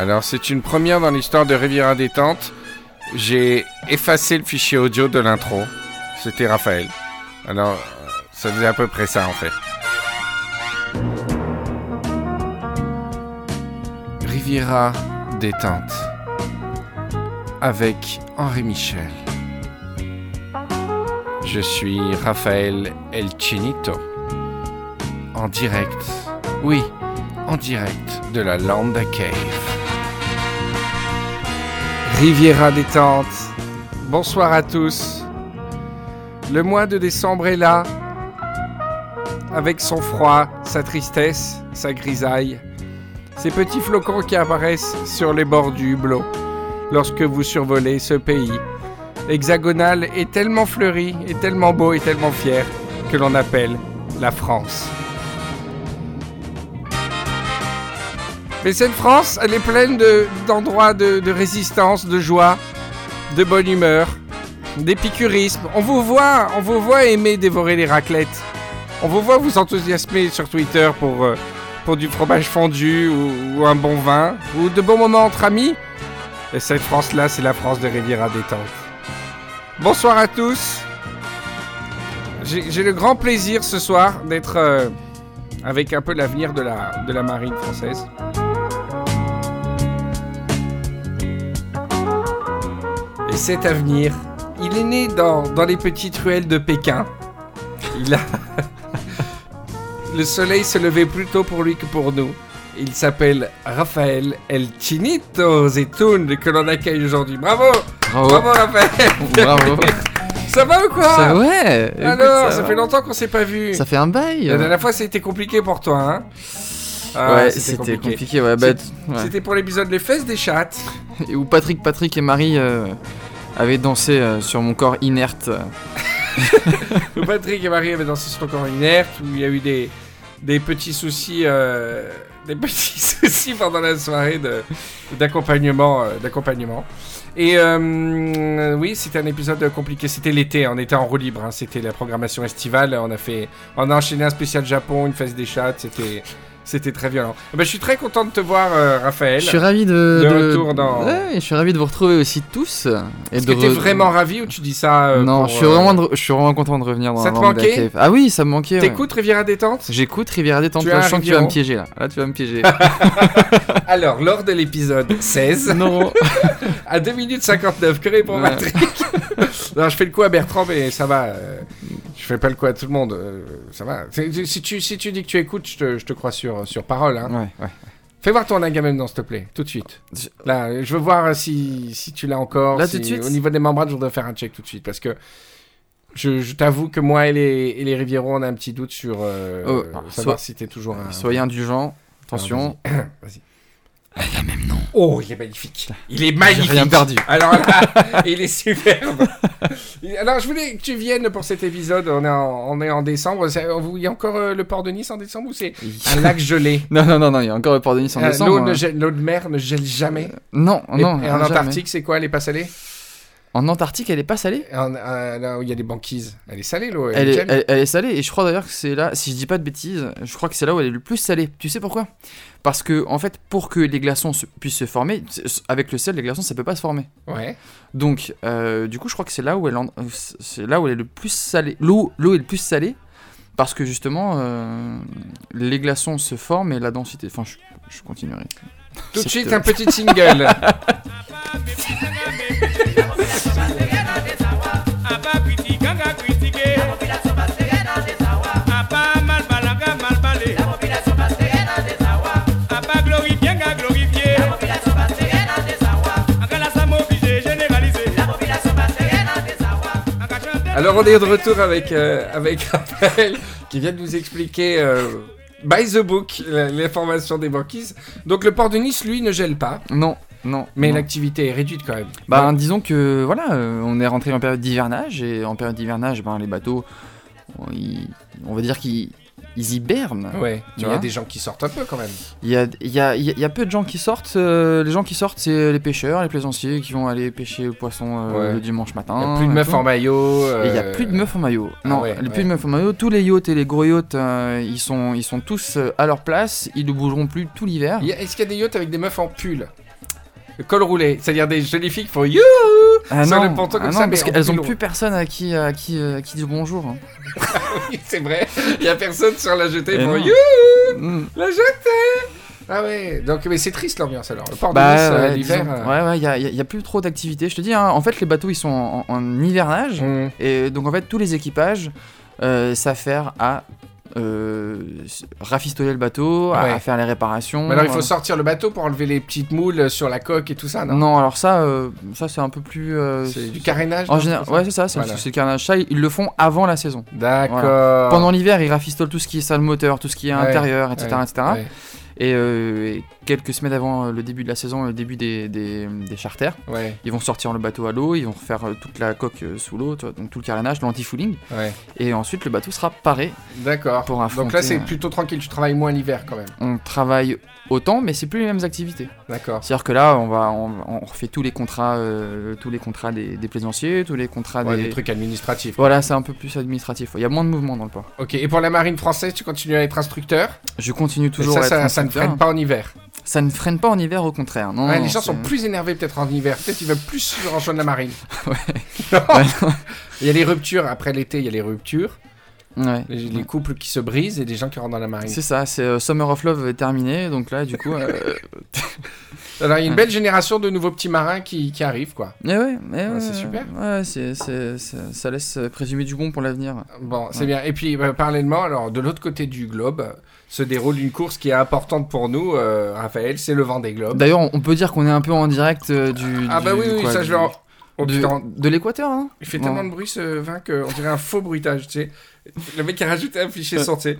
Alors, c'est une première dans l'histoire de Riviera Détente. J'ai effacé le fichier audio de l'intro. C'était Raphaël. Alors, ça faisait à peu près ça en fait. Riviera Détente. Avec Henri Michel. Je suis Raphaël El Chinito. En direct. Oui, en direct de la Lambda Cave. Riviera détente. Bonsoir à tous. Le mois de décembre est là. Avec son froid, sa tristesse, sa grisaille. Ces petits flocons qui apparaissent sur les bords du hublot lorsque vous survolez ce pays. Hexagonal et tellement fleuri, et tellement beau et tellement fier que l'on appelle la France. Mais cette France, elle est pleine de- d'endroits de, résistance, de joie, de bonne humeur, d'épicurisme. On vous voit, on vous voit aimer dévorer les raclettes. On vous voit vous enthousiasmer sur Twitter pour, euh, pour du fromage fondu ou, un bon vin ou de bons moments entre amis. Et cette France-là, c'est la France de Riviera détente. Bonsoir à tous. J'ai j'ai le grand plaisir ce soir d'être euh, avec un peu l'avenir de la, de la marine française. Et cet avenir, il est né dans, dans les petites ruelles de Pékin. Il a... Le soleil se levait plus tôt pour lui que pour nous. Il s'appelle Raphaël El Chinito Zetoun que l'on accueille aujourd'hui. Bravo Bravo. Bravo Raphaël Bravo. Ça va ou quoi? Ça, ouais. Alors, ça, va. fait longtemps qu'on s'est pas vu. Ça fait un bail. La dernière fois, c'était compliqué pour toi, hein Ah, ouais, c'était compliqué. ouais, bah, ouais. C'était pour l'épisode Les fesses des chattes. Et Où Patrick, Patrick et Marie euh, avaient dansé euh, sur mon corps inerte. où Patrick et Marie avaient dansé sur ton corps inerte, où il y a eu des, des petits soucis, euh, des petits soucis pendant la soirée d'accompagnement, d'accompagnement. Et euh, oui, c'était un épisode compliqué. C'était l'été, on était en roue libre. hein. C'était la programmation estivale. On a fait, on a enchaîné un spécial Japon, une fesse des chattes. C'était, c'était très violent. Ben, je suis très content de te voir, euh, Raphaël. Je suis ravi de. De retour dans- Ouais, je suis ravi de vous retrouver aussi tous. Et Est-ce que t'es vraiment ravi ou tu dis ça euh, Non, pour, je suis, euh, vraiment de re- je suis vraiment content de revenir dans Ça te manquait. Ah oui, ça me manquait. ouais. T'écoutes Riviera Détente? J'écoute Riviera Détente. Tu Là, je sens que tu vas me piéger là. Là, tu vas me piéger. Alors, lors de l'épisode 16, non. à 2 minutes 59, que répond Ouais. Patrick? Non, je fais le coup à Bertrand, mais ça va. je fais pas le coup à tout le monde. ça va. Si tu, si tu dis que tu écoutes, je te, je te crois sur, sur parole. Hein. Ouais, ouais. Fais voir ton Agamemnon, s'il te plaît, tout de suite. Je- Là, je veux voir si, si tu l'as encore. Là, si- tout de suite? Au niveau des membranes, je voudrais faire un check tout de suite. Parce que je, je t'avoue que moi et les, et les Rivieros, on a un petit doute sur euh, Oh, savoir so- si t'es toujours un. Soyez indulgents. Attention. Alors, Vas-y. Oh, il est magnifique. Il est magnifique. rien perdu. Alors là, il est superbe. Alors, je voulais que tu viennes pour cet épisode. On est en, on est en décembre. Il y a encore euh, le port de Nice en décembre ou c'est un lac gelé? Non, non, non, non, il y a encore le port de Nice en Euh, décembre. L'eau hein. l'eau de mer ne gèle jamais? Non, Et- non. et, en jamais. Antarctique, c'est quoi Elle est pas salée En Antarctique, elle est pas salée? En- euh, Là où il y a des banquises. Elle est salée, l'eau. elle est, elle, elle est salée et je crois d'ailleurs que c'est là, si je dis pas de bêtises, je crois que c'est là où elle est le plus salée. Tu sais pourquoi? Parce que en fait, pour que les glaçons se- puissent se former, avec le sel, les glaçons ça peut pas se former. Ouais. Donc, euh, du coup, je crois que c'est là où elle, en- là où elle est le plus salée. L'eau, l'eau est le plus salée parce que justement, euh, les glaçons se forment et la densité. Enfin, je, je continuerai. Tout de suite, un petit single. Alors on est de retour avec, euh, avec Raphaël qui vient de nous expliquer euh, by the book l'information des banquises. Donc le port de Nice, lui, ne gèle pas, Non, non. mais l'activité est réduite quand même. Bah, disons que voilà, euh, on est rentré en période d'hivernage et en période d'hivernage, ben, les bateaux, on va dire qu'ils ils hibernent. Ouais, Tu mais il y a des gens qui sortent un peu quand même. Il y a, y, y y peu de gens qui sortent. euh, les gens qui sortent, c'est les pêcheurs, les plaisanciers qui vont aller pêcher le poisson euh, Ouais. le dimanche matin. Il y a plus de meufs en maillot. Et il y a euh, plus de meufs en maillot. ah non, ouais, y plus ouais. de meufs en maillot. Tous les yachts et les gros yachts, euh, ils, sont, ils sont tous euh, à leur place. Ils ne bougeront plus tout l'hiver. y Est-ce qu'il y a des yachts avec des meufs en pull? Col roulé, c'est-à-dire des jolies filles qui font you Ah sur non, le ponton comme ah ça, non, mais parce qu'elles ont pull plus personne à qui, à qui, euh, à qui dire bonjour. hein. Oui, c'est vrai. Il y a personne sur la jetée Eh pour non. you Mm. la jetée. Ah ouais, donc mais c'est triste l'ambiance alors. Le port de Bah, Nice euh, ouais, l'hiver. euh, ouais, ouais, il y a, a- plus trop d'activités. Je te dis, hein, en fait, les bateaux ils sont en, en hivernage. mm. Et donc, en fait, tous les équipages euh, s'affairent à euh, rafistoler le bateau, à, Ouais. à faire les réparations. Mais alors il faut euh, sortir le bateau pour enlever les petites moules sur la coque et tout ça, non, Non, alors ça, euh, ça c'est un peu plus. C'est du carénage En général, ouais, c'est ça, c'est Voilà. c'est le carnage. Ça, ils le font avant la saison. D'accord. Pendant l'hiver, ils rafistolent tout ce qui est salle moteur, tout ce qui est Ouais, intérieur, etc. Etc. Et, euh, et quelques semaines avant euh, le début de la saison, le début des, des, des charters, ouais, ils vont sortir le bateau à l'eau, ils vont refaire euh, toute la coque sous l'eau, donc tout le carénage, l'anti-fouling. ouais. Et ensuite, le bateau sera paré. D'accord. Donc là c'est plutôt tranquille, tu travailles moins l'hiver quand même. On travaille autant, mais c'est plus les mêmes activités. D'accord. C'est-à-dire que là, on va, on, on refait tous les contrats, euh, tous les contrats des, des plaisanciers, tous les contrats Ouais, des. des trucs administratifs. Voilà, c'est un peu plus administratif. Il y a moins de mouvement dans le port. Ok, et pour la marine française, tu continues à être instructeur? Je continue Et toujours ça, à être ça, ça ne freine pas en hiver. Ça ne freine pas en hiver, au contraire. Non, Ouais, non, les gens sont plus énervés peut-être en hiver. Peut-être ils veulent plus rejoindre la marine. Ouais. Ouais. il y a les ruptures. Après l'été, il y a les ruptures. Ouais. Les, les couples qui se brisent et des gens qui rentrent dans la marine. C'est ça, c'est euh, Summer of Love est terminé, donc là, du coup. euh, Alors il y a une belle génération de nouveaux petits marins qui, qui arrivent, quoi. Mais ouais, mais Ouais, ouais, c'est super. Ouais, c'est- ça laisse présumer du bon pour l'avenir. Bon, c'est bien. Et puis, bah, parallèlement, alors, de l'autre côté du globe, se déroule une course qui est importante pour nous, euh, Raphaël, c'est le Vendée Globe. D'ailleurs, on- peut dire qu'on est un peu en direct euh, du. Ah bah du- oui, oui, quoi, ça du- je vais en... Oh, de l'équateur, hein il fait Bon. tellement de bruit ce vin qu'on dirait un faux bruitage, tu sais. Le mec a rajouté un fichier sais.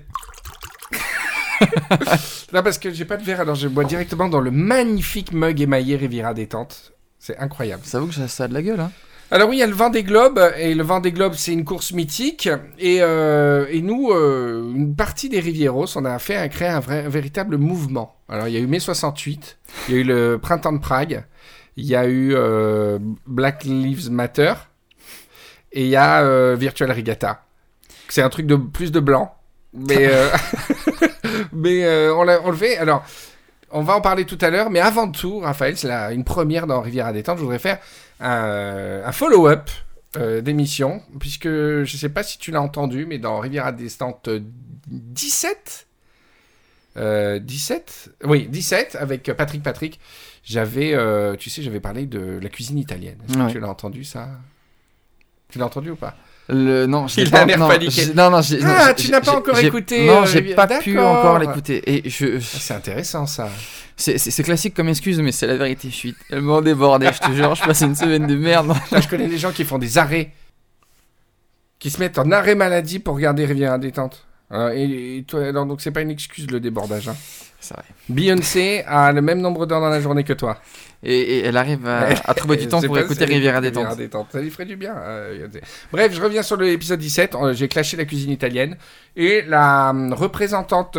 Là, parce que j'ai pas de verre, alors je bois directement dans le magnifique mug émaillé Riviera Détente. C'est incroyable. Ça vaut que ça, ça a de la gueule, hein Alors oui, il y a le Vendée Globe, et le Vendée Globe, c'est une course mythique. Et, euh, et nous, euh, une partie des Rivieros, on a fait créé un, vrai, un véritable mouvement. Alors il y a eu mai 68, il y a eu le printemps de Prague, il y a eu euh, Black Lives Matter, et il y a Virtual Regatta. C'est un truc de plus de blanc, mais, mais on, l'a- fait. Alors, on va en parler tout à l'heure, mais avant tout, Raphaël, c'est une première dans Riviera Détente. Je voudrais faire un, un follow-up euh, d'émission, puisque je ne sais pas si tu l'as entendu, mais dans Riviera Détente euh, 17, euh, 17, oui 17 avec Patrick Patrick, j'avais, euh, tu sais, j'avais parlé de la cuisine italienne. Est-ce que tu l'as entendu ça? Tu l'as entendu ou pas? Le, non, je Il pas- non, Non, Ah, non, tu j'ai- n'as pas encore écouté, Non, euh, j'ai Rivière- pas pu encore l'écouter. Et je, Ah, C'est intéressant ça. c'est, classique comme excuse, mais c'est la vérité. Je suis tellement débordé, je te jure. Je passe une semaine de merde. Là, je connais des gens qui font des arrêts, qui se mettent en arrêt maladie pour regarder Riviera Détente. Alors, et, et toi, alors, donc c'est pas une excuse le débordage. hein. C'est vrai. Beyoncé a le même nombre d'heures dans la journée que toi. Et, et elle arrive à, à trouver du temps pour pas- écouter Riviera Détente. Ça lui ferait du bien. euh. Bref, je reviens sur l'épisode 17. Euh, J'ai clashé la cuisine italienne. Et la hum, représentante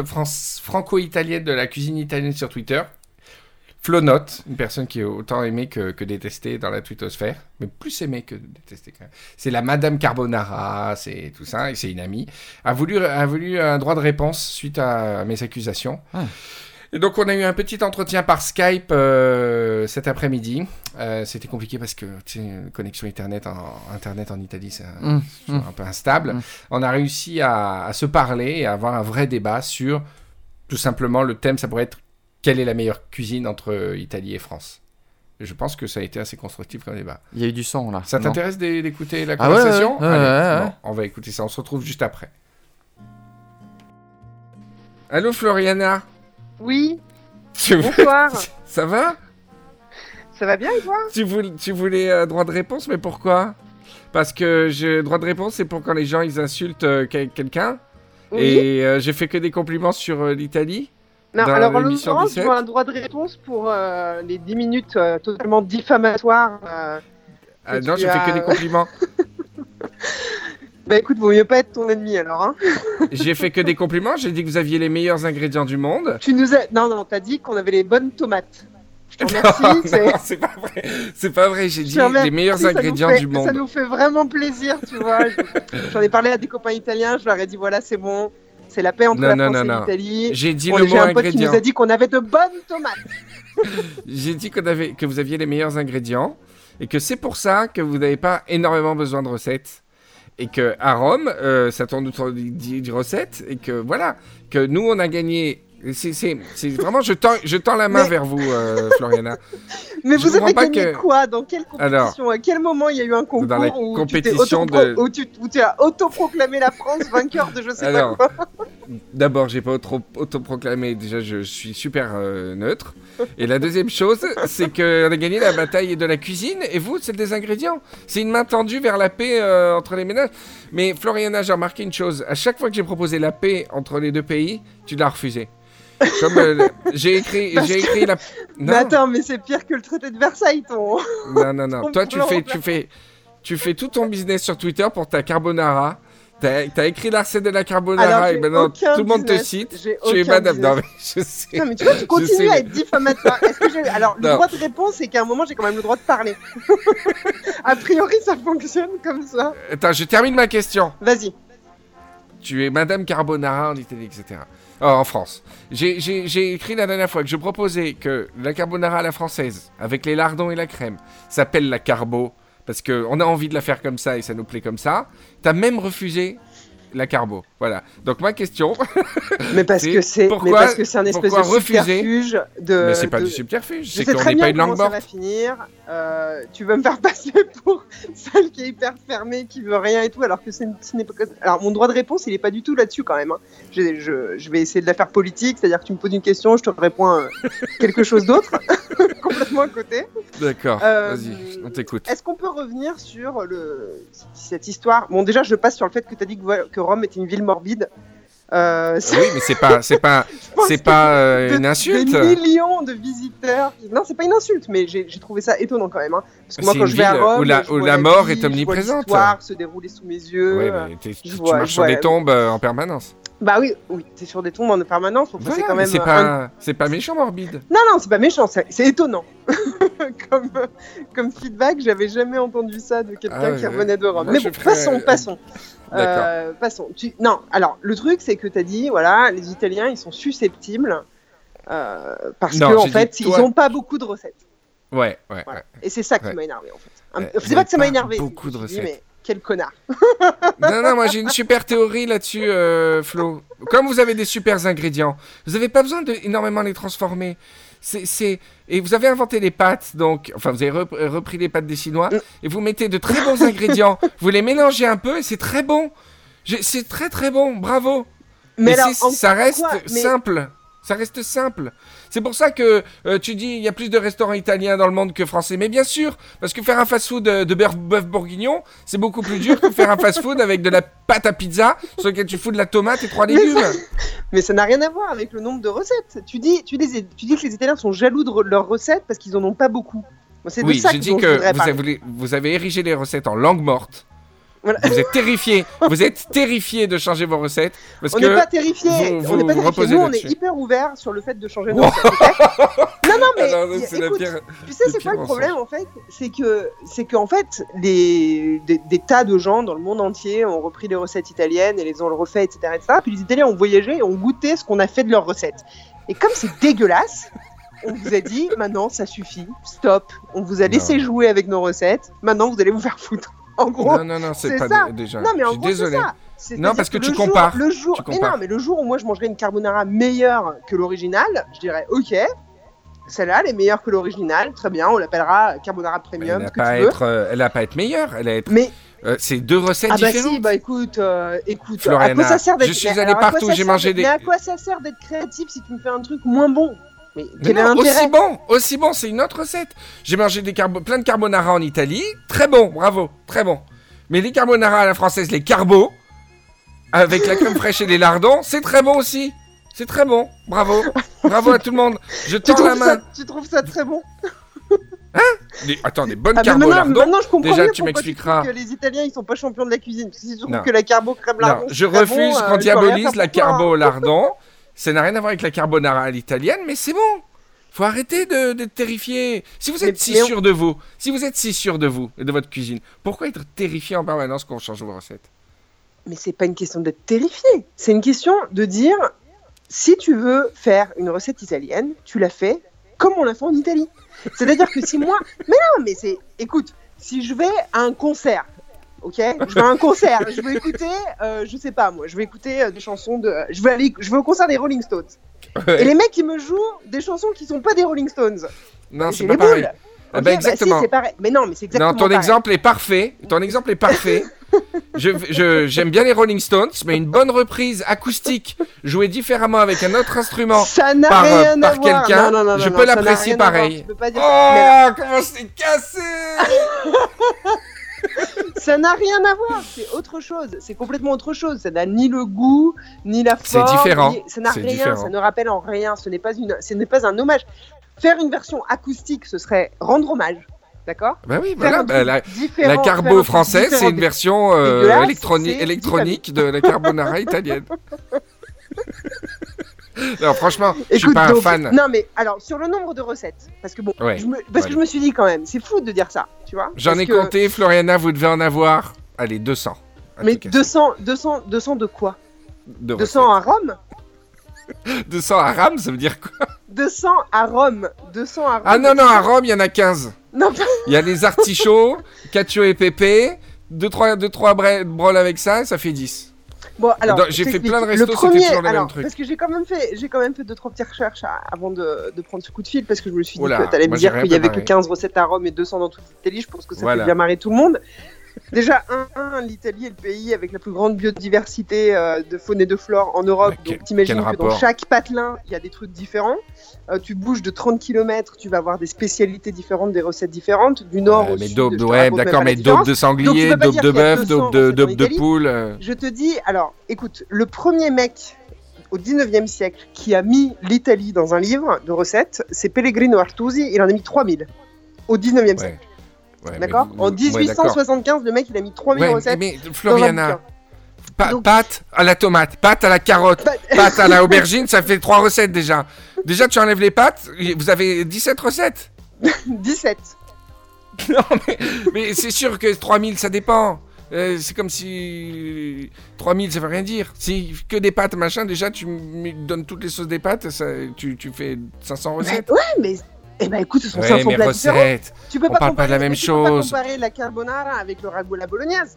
franco-italienne de la cuisine italienne sur Twitter, Flonote, une personne qui est autant aimée que, que détestée dans la twittosphère, mais plus aimée que détestée quand même. C'est la Madame Carbonara, c'est tout ça, et c'est une amie, a voulu, a voulu un droit de réponse suite à mes accusations. Ah. Et donc on a eu un petit entretien par Skype euh, cet après-midi. Euh, C'était compliqué parce que tu sais, connexion internet en, internet en Italie, c'est un, un peu instable. Mm. On a réussi à, à se parler et à avoir un vrai débat sur tout simplement le thème, ça pourrait être quelle est la meilleure cuisine entre Italie et France? Et je pense que ça a été assez constructif comme débat. Il y a eu du sang là. Ça t'intéresse d'é- d'écouter la Ah ouais, conversation? ouais, ouais, Allez, ouais, bon, on va écouter ça, on se retrouve juste après. Allô Floriana? Oui, Tu- bonsoir. Ça va? Ça va bien et toi? Tu voulais, tu voulais euh, droit de réponse, mais pourquoi? Parce que j'ai droit de réponse, c'est pour quand les gens ils insultent euh, quel- quelqu'un. Oui. Et euh, j'ai fait que des compliments sur euh, l'Italie. Non, dans alors en l'occurrence, 17. je veux un droit de réponse pour les 10 minutes totalement diffamatoires. Ah, non, j'ai fait que des compliments. Bah écoute, vaut mieux pas être ton ennemi alors. Hein. J'ai fait que des compliments. J'ai dit que vous aviez les meilleurs ingrédients du monde. Tu nous as. Non, non, t'as dit qu'on avait les bonnes tomates. Je te remercie. c'est- pas vrai. C'est pas vrai. J'ai dit les meilleurs ça ingrédients fait- du Ça monde. nous fait vraiment plaisir, tu vois. Je- J'en ai parlé à des copains italiens, je leur ai dit voilà, c'est bon. C'est la paix entre Non, la non, France non, et non. l'Italie. J'ai dit le mot un pote qui ingrédient. nous a dit qu'on avait de bonnes tomates. J'ai dit qu'on avait, que vous aviez les meilleurs ingrédients et que c'est pour ça que vous n'avez pas énormément besoin de recettes. Et que à Rome, euh, ça tourne autour des recettes et que voilà, que nous on a gagné. C'est vraiment, je tends, je tends la main Mais- vers vous, euh, Floriana. Mais Je vous avez gagné que- quoi? Dans quelle Alors, compétition À quel moment il y a eu un concours Dans la où, tu compétition autopro- de- où, tu, où tu as autoproclamé la France vainqueur de je sais Alors, pas quoi? D'abord, j'ai pas auto- autoproclamé. Déjà, je suis super euh, neutre. Et la deuxième chose, c'est qu'on a gagné la bataille de la cuisine. Et vous, c'est des ingrédients. C'est une main tendue vers la paix euh, entre les ménages. Mais Floriana, j'ai remarqué une chose. À chaque fois que j'ai proposé la paix entre les deux pays, tu l'as refusé. Comme euh, j'ai écrit, j'ai que- écrit la. Mais attends, mais c'est pire que le traité de Versailles, ton. Non, non, non. ton Toi, tu fais, tu fais, tu fais tout ton business sur Twitter pour ta carbonara. T'as as écrit la recette de la carbonara Alors, et maintenant tout le monde te cite. Tu es madame. business. Non, mais je sais. Putain, mais tu vois, tu continues à être diffamatoire. Est-ce que j'ai... Alors, le Non. droit de réponse, c'est qu'à un moment, j'ai quand même le droit de parler. a priori, ça fonctionne comme ça. Attends, je termine ma question. Vas-y. Tu es Madame Carbonara en Italie, etc. Oh, en France. J'ai écrit la dernière fois que je proposais que la carbonara à la française, avec les lardons et la crème, s'appelle la carbo, parce qu'on a envie de la faire comme ça et ça nous plaît comme ça. T'as même refusé la carbo. Voilà. Donc ma question, Mais parce que c'est, pourquoi- parce que c'est un espèce de subterfuge de. mais c'est pas de- du subterfuge, c'est qu'on très n'est pas bien une langue comment ça morte. va finir. Euh, tu veux me faire passer pour celle qui est hyper fermée, qui veut rien et tout, alors que ce n'est pas. Alors mon droit de réponse, il est pas du tout là-dessus quand même. hein. Je, je- je vais essayer de la faire politique, c'est-à-dire que tu me poses une question, je te réponds euh, quelque chose d'autre, complètement à côté. D'accord, Euh, vas-y, on t'écoute. Est-ce qu'on peut revenir sur le, cette histoire? Bon, déjà, je passe sur le fait que tu as dit que, Rome était une ville morbide. Euh, c'est- Oui, mais c'est pas, c'est pas, c'est pas euh, une insulte. Des millions de visiteurs. Non, c'est pas une insulte, mais j'ai trouvé ça étonnant quand même. hein. Parce que moi, quand je vais à Rome, où la- où mort vie, est omniprésente. l'histoire se dérouler sous mes yeux. Ouais, euh, mais tu, tu vois- marches sur des tombes euh, en permanence. Bah oui, oui, t'es sur des tombes en permanence. Voilà, c'est quand même. c'est pas, c'est pas méchant morbide. Non, non, c'est pas méchant, c'est étonnant. comme, comme feedback, j'avais jamais entendu ça de quelqu'un Ah qui revenait de Rome. Mais bon, passons, passons. Euh, passons. Tu- Non, alors le truc c'est que tu as dit, voilà, les Italiens ils sont susceptibles euh, parce Non, que en fait dit, ils n'ont pas beaucoup de recettes. Ouais, ouais, Voilà. ouais. Et c'est ça qui Ouais. m'a énervé en fait. C'est pas que ça m'a énervé. beaucoup de je me suis dit, recettes. mais quel connard. Non, non, moi j'ai une super théorie là-dessus, euh, Flo. Comme vous avez des super ingrédients, vous n'avez pas besoin de énormément les transformer. C'est, c'est... Et vous avez inventé les pâtes, donc, enfin, vous avez rep- repris les pâtes des Chinois, Mm. et vous mettez de très bons ingrédients, vous les mélangez un peu, et c'est très bon. C'est très très bon, bravo. Mais alors, ça reste quoi Mais- simple. Ça reste simple. C'est pour ça que euh, tu dis il y a plus de restaurants italiens dans le monde que français. Mais bien sûr, parce que faire un fast-food de, de beurre- bœuf bourguignon, c'est beaucoup plus dur que faire un fast-food avec de la pâte à pizza sur lequel tu fous de la tomate et trois légumes. Mais ça n'a rien à voir avec le nombre de recettes. Tu dis, tu dis, tu dis que les Italiens sont jaloux de re- leurs recettes parce qu'ils en ont pas beaucoup. C'est de Oui, ça dit dont je que vous parler. avez, vous avez érigé les recettes en langue morte. Voilà. Vous êtes terrifié. vous êtes terrifié de changer vos recettes parce On n'est pas terrifiés. vous- on n'est pas Nous, on est hyper ouvert sur le fait de changer nos recettes. non, non, mais Alors, la écoute, pire- tu sais, c'est quoi le problème en fait? C'est que, c'est qu'en fait, les, des, des tas de gens dans le monde entier ont repris les recettes italiennes et les ont refait, etc., etc. Puis les Italiens ont voyagé et ont goûté ce qu'on a fait de leurs recettes. Et comme c'est dégueulasse, on vous a dit maintenant ça suffit, stop. On vous a laissé jouer avec nos recettes. Maintenant vous allez vous faire foutre. En gros, Non, non, non, c'est pas ça. déjà. non, mais en gros, désolé. ça. Non, parce que tu compares. Le jour, Tu mais compares. non, mais le jour où moi je mangerais une carbonara meilleure que l'original, je dirais ok, celle-là elle est meilleure que l'original, très bien, on l'appellera carbonara Elle premium, n'a ce que pas, être, euh, elle a pas à être meilleure. Elle a à être. Mais euh, c'est deux recettes ah bah différentes. si, bah écoute, euh, écoute, à Floriana, quoi ça sert d'être je suis allé partout, j'ai mangé des- Mais à quoi ça sert d'être créatif si tu me fais un truc moins bon? Mais Mais non, aussi bon, aussi bon, c'est une autre recette. J'ai mangé des carbo- plein de carbonara en Italie, très bon, bravo, très bon. Mais les carbonara à la française, les carbos, avec la crème fraîche et les lardons, c'est très bon aussi. C'est très bon, bravo, bravo à tout le monde. Je tends la main. ça, tu trouves ça très bon? Des- Attends, des bonnes Ah, mais carbo maintenant, lardons. maintenant, je comprends Déjà, mieux tu m'expliqueras. que les Italiens, ils sont pas champions de la cuisine. Parce que la carbo crème lardon. Je refuse euh, qu'on rien diabolise la hein. carbo lardon. Ça n'a rien à voir avec la carbonara à l'italienne, mais c'est bon. Faut arrêter d'être terrifié. Si vous êtes Mais- si on- sûr de vous, si vous êtes si sûr de vous et de votre cuisine, pourquoi être terrifié en permanence quand on change vos recettes? Mais c'est pas une question d'être terrifié. C'est une question de dire si tu veux faire une recette italienne, tu la fais comme on l'a fait en Italie. C'est-à-dire que si moi. Mais non, mais c'est. Écoute, si je vais à un concert, ok? Je vais à un concert, je veux écouter, euh, je sais pas moi, je vais écouter euh, des chansons de. Je vais aller, je vais au concert des Rolling Stones. Et les mecs, ils me jouent des chansons qui sont pas des Rolling Stones. Non, c'est pas pareil. boules. Ah bah bah exactement. si, c'est pareil. Mais non, mais c'est exactement non, ton pareil. exemple est parfait. Ton exemple est parfait. je, je- j'aime bien les Rolling Stones, mais une bonne reprise acoustique jouée différemment avec un autre instrument. Ça par, euh, par quelqu'un, je non, peux l'apprécier pareil. Tu peux pas dire Oh, comment c'est cassé? Ça n'a rien à voir, c'est autre chose, c'est complètement autre chose. Ça n'a ni le goût, ni la C'est forme. différent, ni- Ça n'a c'est rien, différent. ça ne rappelle en rien. Ce n'est pas une, ce n'est pas un hommage. Faire une version acoustique, ce serait rendre hommage, d'accord? Bah oui, voilà. bah, la, la carbo française, c'est une version euh, électroni- c'est électronique de la carbonara italienne. non, franchement, je suis pas un fan. Non, mais alors sur le nombre de recettes, parce que bon, Ouais, je me, parce que je me suis dit quand même, c'est fou de dire ça, tu vois J'en ai que- compté, Floriana, vous devez en avoir. Allez, 200. à Mais tout casser. 200, 200, 200 de quoi? De 200 à Rome? recettes. 200 à Rome, ça veut dire quoi? 200 à Rome 200 à Rome Ah non, non, à Rome, il y en a 15. Non, pas- Il y a les artichauts, cacio et pépé, 2-3 deux, trois avec ça, ça fait 10. Bon, alors, j'ai fait plein de restos, c'était premier, toujours le même alors, truc. Parce que j'ai quand même fait, j'ai quand même fait deux trois petites recherches à- avant de, de prendre ce coup de fil parce que je me suis dit là, que t'allais me dire qu'il y avait que préparé. 15 recettes à Rome et 200 dans toute l'Italie. Je pense que ça Voilà. fait bien marrer tout le monde. Déjà, un, un, l'Italie est le pays avec la plus grande biodiversité euh, de faune et de flore en Europe. Mais donc t'imagines que dans chaque patelin, il y a des trucs différents. Euh, tu bouges de 30 km, tu vas avoir des spécialités différentes, des recettes différentes, du nord au mais sud. ouais, même d'accord, mais différence. de sanglier, dire de bœuf, 200 dope de, poule. euh. Je te dis, alors, écoute, le premier mec au 19e siècle qui a mis l'Italie dans un livre de recettes, c'est Pellegrino Artusi, il en a mis 3000 au 19e siècle. Ouais. Ouais, mais D'accord En ouais, d'accord. 1875, le mec, il a mis 3000 Ouais, recettes. mais Floriana, bouquin. pa- Donc- pâte à la tomate, pâte à la carotte, Bah, pâte à la aubergine, ça fait trois recettes déjà. Déjà, tu enlèves les pâtes, vous avez 17 recettes. 17. Non, mais, mais c'est sûr que 3000, ça dépend. Euh, c'est comme si 3000, ça veut rien dire. Si que des pâtes, machin, déjà, tu me donnes toutes les sauces des pâtes, ça, tu, tu fais 500 recettes. Ouais, mais. Eh ben écoute, ce sont Ouais, 500 mais plats différents. recettes. Tu peux on pas parle pas de la même tu peux pas chose. comparer la carbonara avec le ragoût à la bolognaise.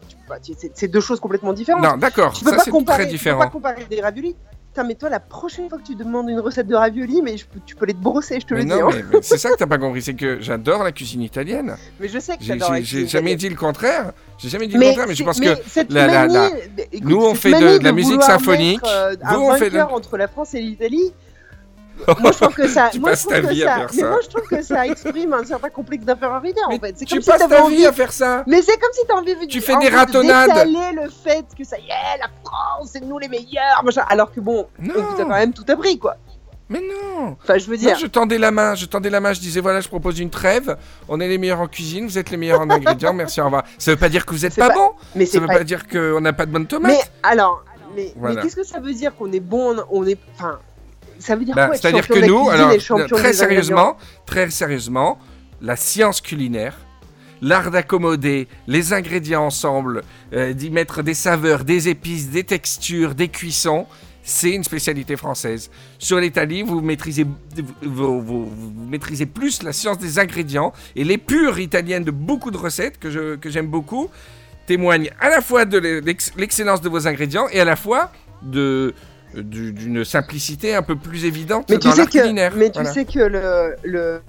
C'est deux choses complètement différentes. Non, d'accord, tu peux ça pas comparer, très tu peux pas différent. comparer des raviolis. Putain, mais toi, la prochaine fois que tu demandes une recette de raviolis, mais je tu peux les te brosser, je te Mais le dis. non, hein. mais, mais c'est ça que t'as pas compris, c'est que j'adore la cuisine italienne. Mais je sais que la j'ai- cuisine j'ai jamais dit le contraire. J'ai jamais dit le contraire, mais je pense mais que cette la- la- manie- la- écoute, nous, on fait de- de la musique symphonique. mettre, euh, un Vous, on fait de- entre la France et l'Italie. Moi, je trouve que ça. Tu moi, passes je trouve ta que vie à ça- faire mais ça. moi, je trouve que ça exprime un certain complexe d'infériorité, en Mais fait. C'est tu comme si passes t'avais ta envie. vie à faire ça. Mais c'est comme si t'as envie de Tu fais des de ratonnades. le fait que ça y est, la France, c'est nous les meilleurs, machin. Alors que bon, Non. on vous a quand même tout appris, quoi. Mais non. Enfin, je veux dire. je tendais la main, je tendais la main, je disais voilà, je propose une trêve. On est les meilleurs en cuisine, vous êtes les meilleurs en ingrédients. Merci, au revoir. Ça veut pas dire que vous êtes pas, pas- bon. Mais Ça veut pas. pas dire qu'on n'a pas de bonnes tomates. Mais alors, mais, Voilà. mais qu'est-ce que ça veut dire qu'on est bon, on est. Enfin, ça veut dire Bah, quoi C'est-à-dire que nous, alors très sérieusement, très sérieusement, la science culinaire, l'art d'accommoder les ingrédients ensemble, euh, d'y mettre des saveurs, des épices, des textures, des cuissons, c'est une spécialité française. Sur l'Italie, vous maîtrisez, vous, vous- vous- vous maîtrisez plus la science des ingrédients et l'épure italienne de beaucoup de recettes que je- que j'aime beaucoup témoignent à la fois de l'ex- l'excellence de vos ingrédients et à la fois de d'une simplicité un peu plus évidente Mais tu dans sais que, culinaire. mais tu sais que le, le,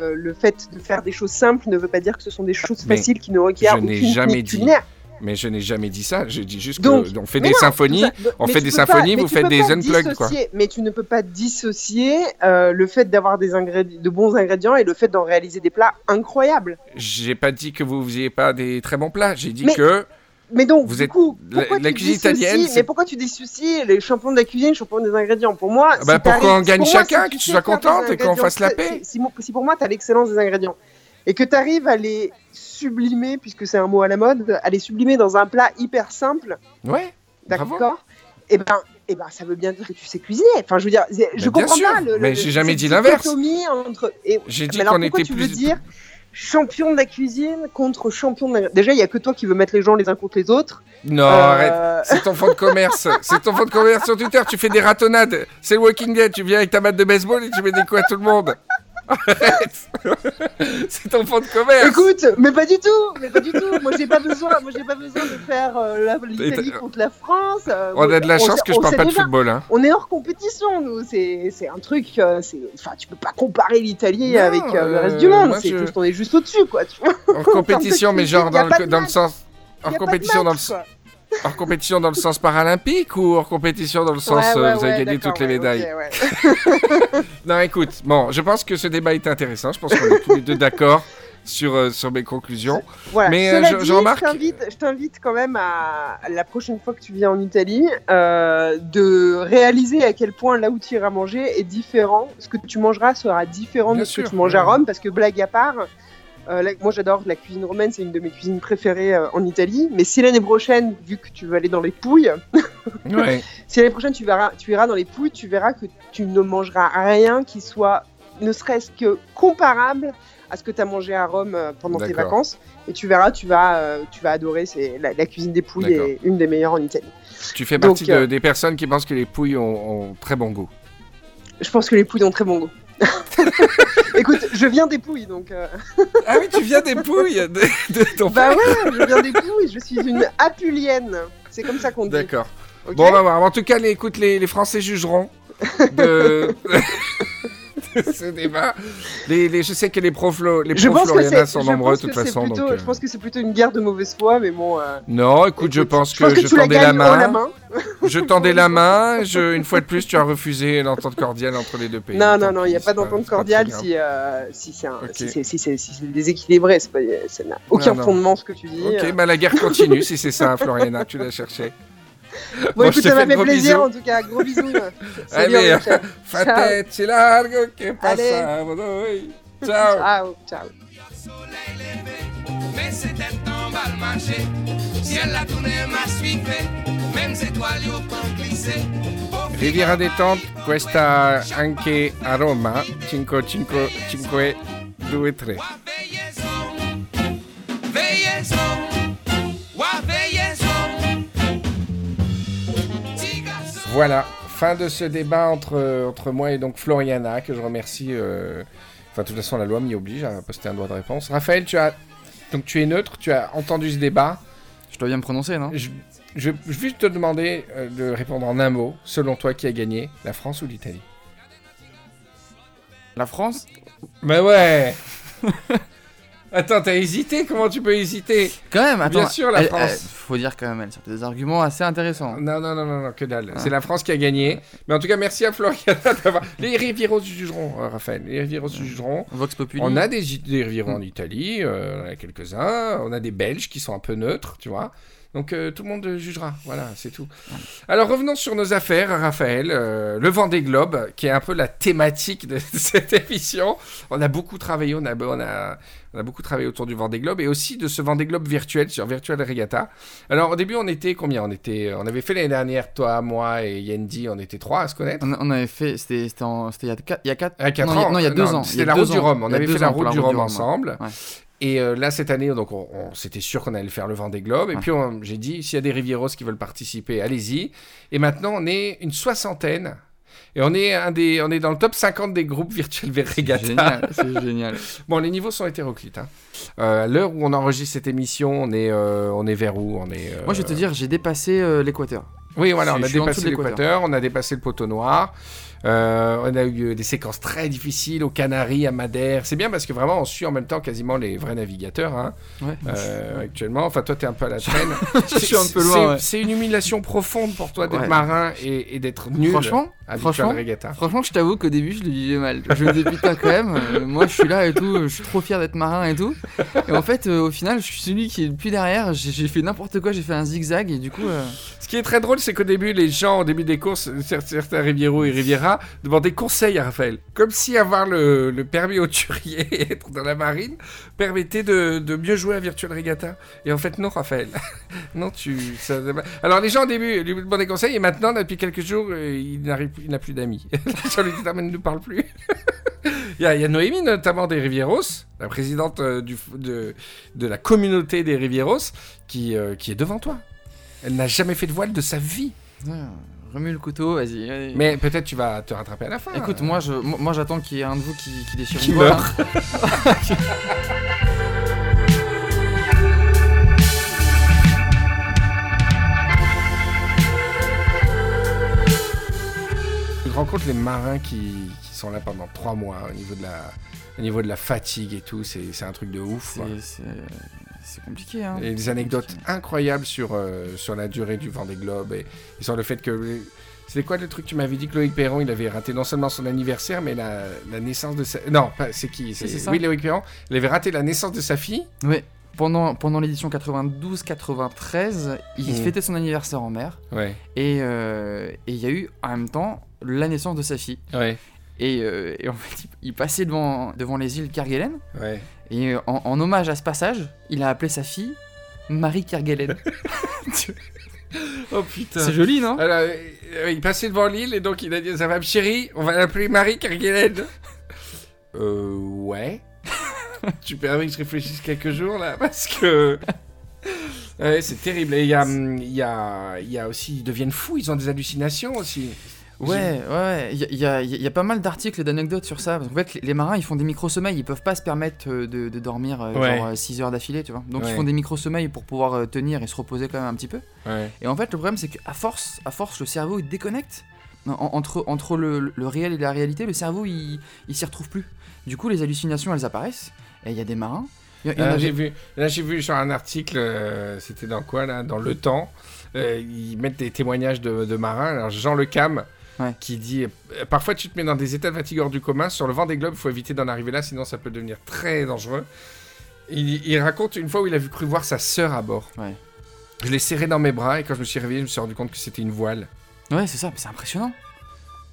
euh, le fait de faire des choses simples ne veut pas dire que ce sont des choses Mais faciles qui ne requièrent je n'ai aucune jamais dit. culinaire. Mais je n'ai jamais dit ça. J'ai dit juste qu'on fait des non, symphonies. ça- on fait des pas- symphonies, vous faites des pas unplugged, quoi. Mais tu ne peux pas dissocier euh, le fait d'avoir des ingrédients, de bons ingrédients et le fait d'en réaliser des plats incroyables. J'ai pas dit que vous faisiez pas des très bons plats. J'ai dit Mais- que mais donc, Vous du êtes- coup, la- pourquoi la tu cuisine italienne, Mais pourquoi tu dissocies les champions de la cuisine, champions des ingrédients? Pour moi, Ah bah, si pour qu'on gagne chacun, que tu sois contente et qu'on fasse la paix. Si, si pour moi, tu as l'excellence des ingrédients et que tu arrives à les sublimer, puisque c'est un mot à la mode, à les sublimer dans un plat hyper simple, Ouais. D'accord? Et ben, et ben, ça veut bien dire que tu sais cuisiner. Enfin, je veux dire, je bien comprends sûr, pas. Le, mais j'ai jamais dit l'inverse. Entre... J'ai dit qu'on était plus. dire champion de la cuisine contre champion de la... Déjà, il y a que toi qui veux mettre les gens les uns contre les autres. Non, Euh, arrête. C'est ton fond de commerce. C'est ton fond de commerce sur Twitter. Tu fais des ratonnades. C'est le Walking Dead. Tu viens avec ta batte de baseball et tu mets des coups à tout le monde. C'est ton fond de commerce. Écoute, mais pas du tout, mais pas du tout. Moi, j'ai pas besoin, moi, j'ai pas besoin de faire euh, l'Italie contre la France. euh, On a de la on chance que je parle pas de déjà. football. Hein. On est hors compétition, nous. C'est, un truc. euh, enfin, tu peux pas comparer l'Italie avec le reste du monde. C'est je- on est juste au-dessus, quoi. Tu vois Hors compétition, mais genre dans le, dans le sens. De compétition, dans le, quoi. Hors compétition dans le sens paralympique ou hors compétition dans le sens Ouais, euh, ouais, vous avez ouais, gagné toutes les médailles. Non, écoute, bon, je pense que ce débat est intéressant. Je pense qu'on est tous les deux d'accord sur, euh, sur mes conclusions. Voilà. Mais, euh, je- dit, je remarque- t'invite- je t'invite quand même à la prochaine fois que tu viens en Italie euh, de réaliser à quel point là où tu iras manger est différent. Ce que tu mangeras sera différent Bien de ce sûr, que tu manges à. Rome, parce que blague à part. Euh, moi j'adore la cuisine romaine, c'est une de mes cuisines préférées euh, en Italie. Mais si l'année prochaine, vu que tu veux aller dans les pouilles, Ouais. si l'année prochaine tu, verras, tu iras dans les pouilles, tu verras que tu ne mangeras rien qui soit ne serait-ce que comparable à ce que tu as mangé à Rome euh, pendant tes vacances. Et tu verras, tu vas, euh, tu vas adorer. C'est la, la cuisine des pouilles est une des meilleures en Italie. Tu fais Donc, partie de- des personnes qui pensent que les pouilles ont, ont très bon goût. Je pense que les pouilles ont très bon goût. Écoute, je viens des pouilles, donc. euh, Ah oui, tu viens des pouilles de, de ton Bah ouais, je viens des pouilles. Je suis une apulienne. C'est comme ça qu'on dit. D'accord. Bon, on va voir. En tout cas, les, écoute, les, les Français jugeront de ce débat. Les, les- je sais que les profs, les je profs pense que sont je nombreux de toute façon. plutôt- donc, euh, Je pense que c'est plutôt une guerre de mauvaise foi, mais bon. euh, Non, écoute, je pense que je, pense que je tu la tendais la main. Je tendais la main. Je, une fois de plus, tu as refusé l'entente cordiale entre les deux pays. Non, non, non, il n'y a pas d'entente cordiale si, euh, si c'est si si déséquilibré. pas- Ça n'a aucun Non, non. fondement ce que tu dis. Ok, euh. bah la guerre continue si c'est ça, Floriana, tu l'as cherché. Bon, Bon, écoute, te ça m'a fait plaisir bisous. en tout cas. Gros bisous. Allez, Salut, Michel. Fa Ciao. tête, largo que Allez. passavo noi. Ciao. Ciao, ciao. mais c'était le marché. Ciel la tournée m'a suivi, même étoiles au pan glissé. Au fil Riviera détente, questa anche a Roma, 5 5 5 2 3. Wa veillez-en, veillez-en, Voilà, fin de ce débat entre, entre moi et donc Floriana, que je remercie. euh, Enfin, de toute façon, la loi m'y oblige à poster un droit de réponse. Raphaël, tu as. Donc, tu es neutre, tu as entendu ce débat. Je dois bien me prononcer, non? Je, je, je vais juste te demander euh, de répondre en un mot, selon toi, qui a gagné, la France ou l'Italie? La France? Mais ouais Attends, t'as hésité? Comment tu peux hésiter? Quand même, attends. Bien sûr, la elle- France. elle- faut dire quand même, elle sort des arguments assez intéressants. Non, non, non, non, non, que dalle. Ah. C'est la France qui a gagné. Mais en tout cas, merci à Floriana d'avoir. Les Rivieros jugeront, euh, Raphaël. Les Rivieros jugeront. Vox Populi. On a des, des Rivieros en Italie, euh, on en a quelques-uns. On a des Belges qui sont un peu neutres, tu vois. Donc euh, tout le monde jugera. Voilà, c'est tout. Alors revenons sur nos affaires, Raphaël. Euh, le Vendée Globe, qui est un peu la thématique de cette émission. On a beaucoup travaillé, on a, on a, on a beaucoup travaillé autour du Vendée Globe et aussi de ce Vendée Globe virtuel sur Virtual Regatta. Alors au début, on était combien? On était, on avait fait l'année dernière, toi, moi et Yendi, on était trois à se connaître. On, on avait fait, c'était il y a 4 il y a quatre- À 4 non, il y a- ans non, il y a 2 ans. C'était la deux route du. Rhum. On avait deux fait la route du Rhum ensemble. Ouais. Et euh, là, cette année, donc, on, on- c'était sûr qu'on allait faire le Vendée Globe. Et Ouais. puis, j'ai dit, s'il y a des Rivieros qui veulent participer, allez-y. Et maintenant, on est une soixantaine. Et on est, un des, on est dans le top 50 des groupes virtuels Regatta. Génial, c'est génial. Bon, les niveaux sont hétéroclites. hein. Euh, à l'heure où on enregistre cette émission, on est, euh, on est vers où? On est, Moi, je vais te dire, j'ai dépassé l'équateur. Oui, voilà, on a dépassé l'équateur, on a dépassé le poteau noir. Euh, on a eu des séquences très difficiles aux Canaries, à Madère. C'est bien parce que vraiment, on suit en même temps quasiment les vrais navigateurs hein, Ouais. euh, actuellement. Enfin, toi, t'es un peu à la traîne. Je suis un peu C'est- loin, c'est- ouais. Une humiliation profonde pour toi d'être marin et, et d'être nul Franchement, franchement. Franchement, je t'avoue qu'au début, je le vivais mal. Je me disais, putain, quand même, euh, moi je suis là et tout, je suis trop fier d'être marin et tout. Et en fait, euh, au final, je suis celui qui est le plus derrière. J'ai fait n'importe quoi, j'ai fait un zigzag et du coup. euh, Ce qui est très drôle, c'est qu'au début, les gens, au début des courses, cer- certains Riviero et Riviera, demandaient conseil à Raphaël. Comme si avoir le, le permis hauturier et être dans la marine permettait de, mieux jouer à Virtual Regatta. Et en fait, non, Raphaël. non, tu. ça- Alors, les gens au début lui demandaient conseil et maintenant, depuis quelques jours, euh, il n'a plus d'amis. les gens lui disent Ah, ne nous parle plus. Il y, a, Noémie, notamment des Rivieros, la présidente euh, de, la communauté des Rivieros, qui, euh, qui est devant toi. Elle n'a jamais fait de voile de sa vie. putain, remue le couteau, vas-y. vas-y. Mais peut-être tu vas te rattraper à la fin. Écoute, moi, je, moi j'attends qu'il y ait un de vous qui, qui déchire Qui une meurt. hein. Tu te rends compte les marins qui, qui sont là pendant trois mois au niveau de la, au niveau de la fatigue et tout, c'est c'est un truc de ouf. quoi. C'est- C'est c'est compliqué, hein. Et des anecdotes incroyables sur, euh, sur la durée du Vendée Globe et, et sur le fait que. C'était quoi le truc que tu m'avais dit que Loïc Perron il avait raté non seulement son anniversaire mais la, la naissance de sa. Non, c'est qui C'est- Oui, Loïc Perron. Il avait raté la naissance de sa fille. Ouais. Pendant, pendant l'édition 92-93, il Mm. fêtait son anniversaire en mer. Ouais. Et euh, et il y a eu en même temps la naissance de sa fille. Ouais. Et, euh, et en fait, il, il passait devant, devant les îles Kerguelen. Ouais. Et euh, en, en hommage à ce passage, il a appelé sa fille Marie Kerguelen. Oh putain. C'est joli, non? Alors, euh, il passait devant l'île et donc il a dit à sa femme chérie, on va l'appeler Marie Kerguelen. Euh, ouais. tu permets que je réfléchisse quelques jours là parce que. Ouais, c'est terrible. Et il y a, il y, a, il y a aussi. Ils deviennent fous, ils ont des hallucinations aussi. Ouais, ouais. Il y, y y a pas mal d'articles et d'anecdotes sur ça. Parce qu'en fait, les- marins, ils font des micro-sommeils. Ils peuvent pas se permettre euh, de, de dormir euh, Ouais. genre 6 heures d'affilée, tu vois. Donc Ouais. ils font des micro-sommeils pour pouvoir euh, tenir et se reposer quand même un petit peu. Ouais. Et en fait, le problème, c'est qu'à force, à force, le cerveau, il déconnecte. En- entre, entre le, le réel et la réalité, le cerveau, il, il s'y retrouve plus. Du coup, les hallucinations, elles apparaissent. Et il y a des marins. Y, en Là, avait- j'ai vu, là, j'ai vu sur un article, euh, c'était dans quoi là Dans Le Temps. euh, ils mettent des témoignages de, de marins. Alors, Jean Le Cam Ouais. qui dit euh, Parfois, tu te mets dans des états de fatigue hors du commun. Sur le vent des globes, il faut éviter d'en arriver là, sinon ça peut devenir très dangereux. Il, il raconte une fois où il a vu cru voir sa sœur à bord. Ouais. Je l'ai serré dans mes bras et quand je me suis réveillé, je me suis rendu compte que c'était une voile. Ouais, c'est ça, mais c'est impressionnant.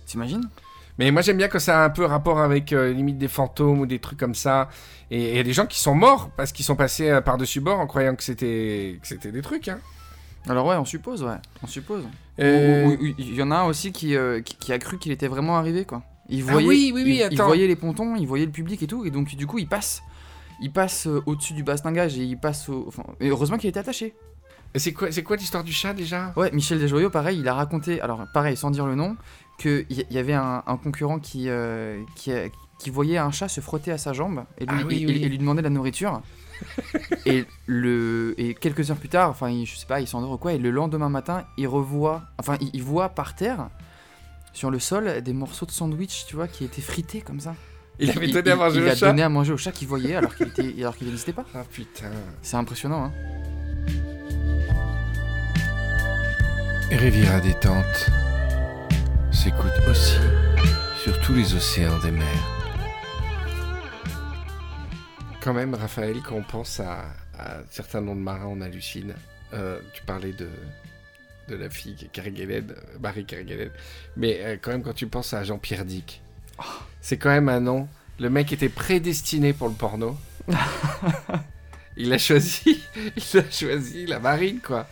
T'imagines? Mais moi j'aime bien que ça a un peu rapport avec euh, limite des fantômes ou des trucs comme ça. Et il y a des gens qui sont morts parce qu'ils sont passés euh, par-dessus bord en croyant que c'était que c'était des trucs. Hein. Alors ouais, on suppose, ouais, on suppose. Euh, Il y en a un aussi qui, euh, qui, qui a cru qu'il était vraiment arrivé, quoi. Il Ah voyait, oui, oui, oui, il, voyait les pontons, il voyait le public et tout, et donc du coup il passe, il passe euh, au-dessus du bastingage et il passe au... Enfin, et heureusement qu'il était attaché. C'est quoi, c'est quoi l'histoire du chat déjà? Ouais, Michel Desjoyaux, pareil, il a raconté, alors pareil, sans dire le nom, qu'il y, y avait un, un concurrent qui, euh, qui, voyait un chat se frotter à sa jambe et lui, Ah et- lui demandait de la nourriture. Et, le, et quelques heures plus tard, enfin, il- je sais pas, il s'endort ou quoi, et le lendemain matin, il revoit, enfin, il, il voit par terre, sur le sol, des morceaux de sandwich, tu vois, qui étaient frités comme ça. Il avait Il- donné à il- manger il au a chat donné à manger au chat qu'il voyait alors qu'il était, alors qu'il n'existait pas. Ah putain. C'est impressionnant, hein. Riviera détente s'écoute aussi sur tous les océans des mers. Quand même, Raphaël, quand on pense à, à certains noms de marins, on hallucine. Euh, tu parlais de, de la fille Kerguelen, euh, Marie Kerguelen. Mais euh, quand même, quand tu penses à Jean-Pierre Dick, c'est quand même un nom. Le mec était prédestiné pour le porno. il a choisi, il a choisi la marine, quoi.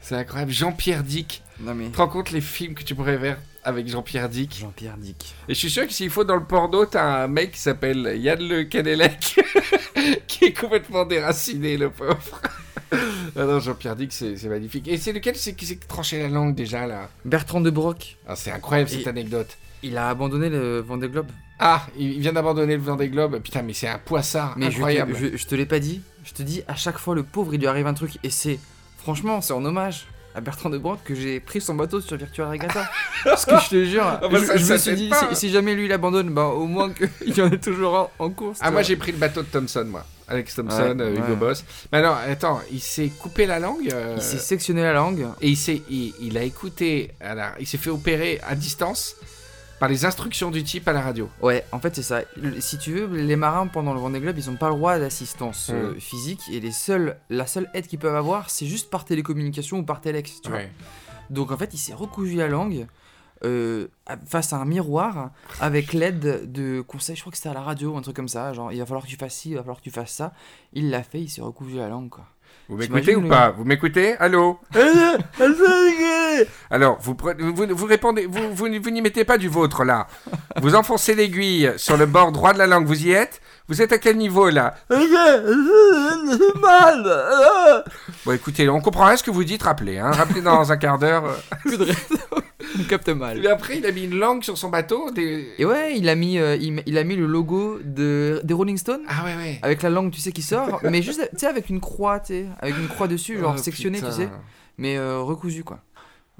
C'est incroyable. Jean-Pierre Dick. Non mais. Tu te rends compte les films que tu pourrais faire avec Jean-Pierre Dick Jean-Pierre Dick. Et je suis sûr que s'il faut dans le porno, t'as un mec qui s'appelle Yann Le Canelec qui est complètement déraciné, le pauvre. ah non, Jean-Pierre Dick, c'est magnifique. Et c'est lequel c'est qui s'est tranché la langue déjà là? Bertrand de Broc. ah, C'est incroyable cette Et- anecdote. Il a abandonné le Vendée Globe. Ah, il vient d'abandonner le Vendée Globe. Putain, mais c'est un poissard Mais je te, incroyable. je, je te l'ai pas dit. Je te dis, à chaque fois, le pauvre, il lui arrive un truc. Et c'est. Franchement, c'est en hommage à Bertrand de Broc que j'ai pris son bateau sur Virtual Regatta. Parce que je te jure, bah, je, ça- je ça me suis dit, si, si jamais lui il abandonne, bah au moins qu'il y en ait toujours en, en course. Ah, moi j'ai pris le bateau de Thompson, moi. Alex Thompson, Ouais, euh, Hugo ouais. Boss. Mais alors, attends, il s'est coupé la langue euh, Il s'est sectionné la langue. et il, s'est, il, il a écouté, la- il s'est fait opérer à distance par les instructions du type à la radio. Ouais, en fait c'est ça. Le- Si tu veux, les marins pendant le Vendée Globe, ils ont pas le droit d'assistance euh, Mm. physique et les seuls, la seule aide qu'ils peuvent avoir, c'est juste par télécommunication ou par téléx. Tu vois. Ouais. Donc en fait, il s'est recousu la langue euh, face à un miroir avec l'aide de conseils. Je crois que c'était à la radio un truc comme ça. Genre, il va falloir que tu fasses ci, il va falloir que tu fasses ça. Il l'a fait, il s'est recousu la langue quoi. Vous m'écoutez ou pas Vous m'écoutez Allô Alors, vous, prenez- vous, vous répondez, vous, vous n'y mettez pas du vôtre là. Vous enfoncez l'aiguille sur le bord droit de la langue, vous y êtes Vous êtes à quel niveau là? Bon écoutez, on comprend rien ce que vous dites, rappelez, hein. rappelez dans un quart d'heure. On capte mal. puis après, il a mis une langue sur son bateau. Des... Et ouais, il a mis, euh, il, il a mis le logo de, des Rolling Stones. Ah ouais, ouais. Avec la langue, tu sais, qui sort, mais juste, tu sais, avec une croix, tu sais, avec une croix dessus, genre Oh, sectionnée, tu sais, mais euh, recousu, quoi.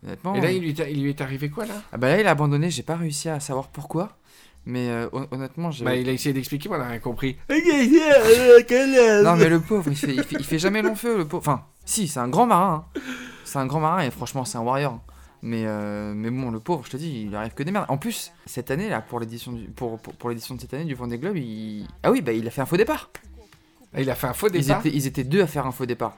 Honnêtement. Et là, euh, il lui, est- il lui est arrivé quoi là? Ah bah là, il a abandonné, j'ai pas réussi à savoir pourquoi, mais euh, hon- honnêtement, j'ai. bah, Il a essayé d'expliquer, mais on n'a rien compris. Non, mais le pauvre, il fait, il fait, il fait jamais long feu, le pauvre. Enfin, si, c'est un grand marin. hein. C'est un grand marin et franchement, c'est un warrior. Mais, euh, mais bon, le pauvre, je te dis, il arrive que des merdes. En plus, cette année, là, pour l'édition du- pour, pour, pour l'édition de cette année du Vendée Globe, il... Ah oui, bah il a fait un faux départ. Ah, il a fait un faux Ils départ. étaient, ils étaient deux à faire un faux départ.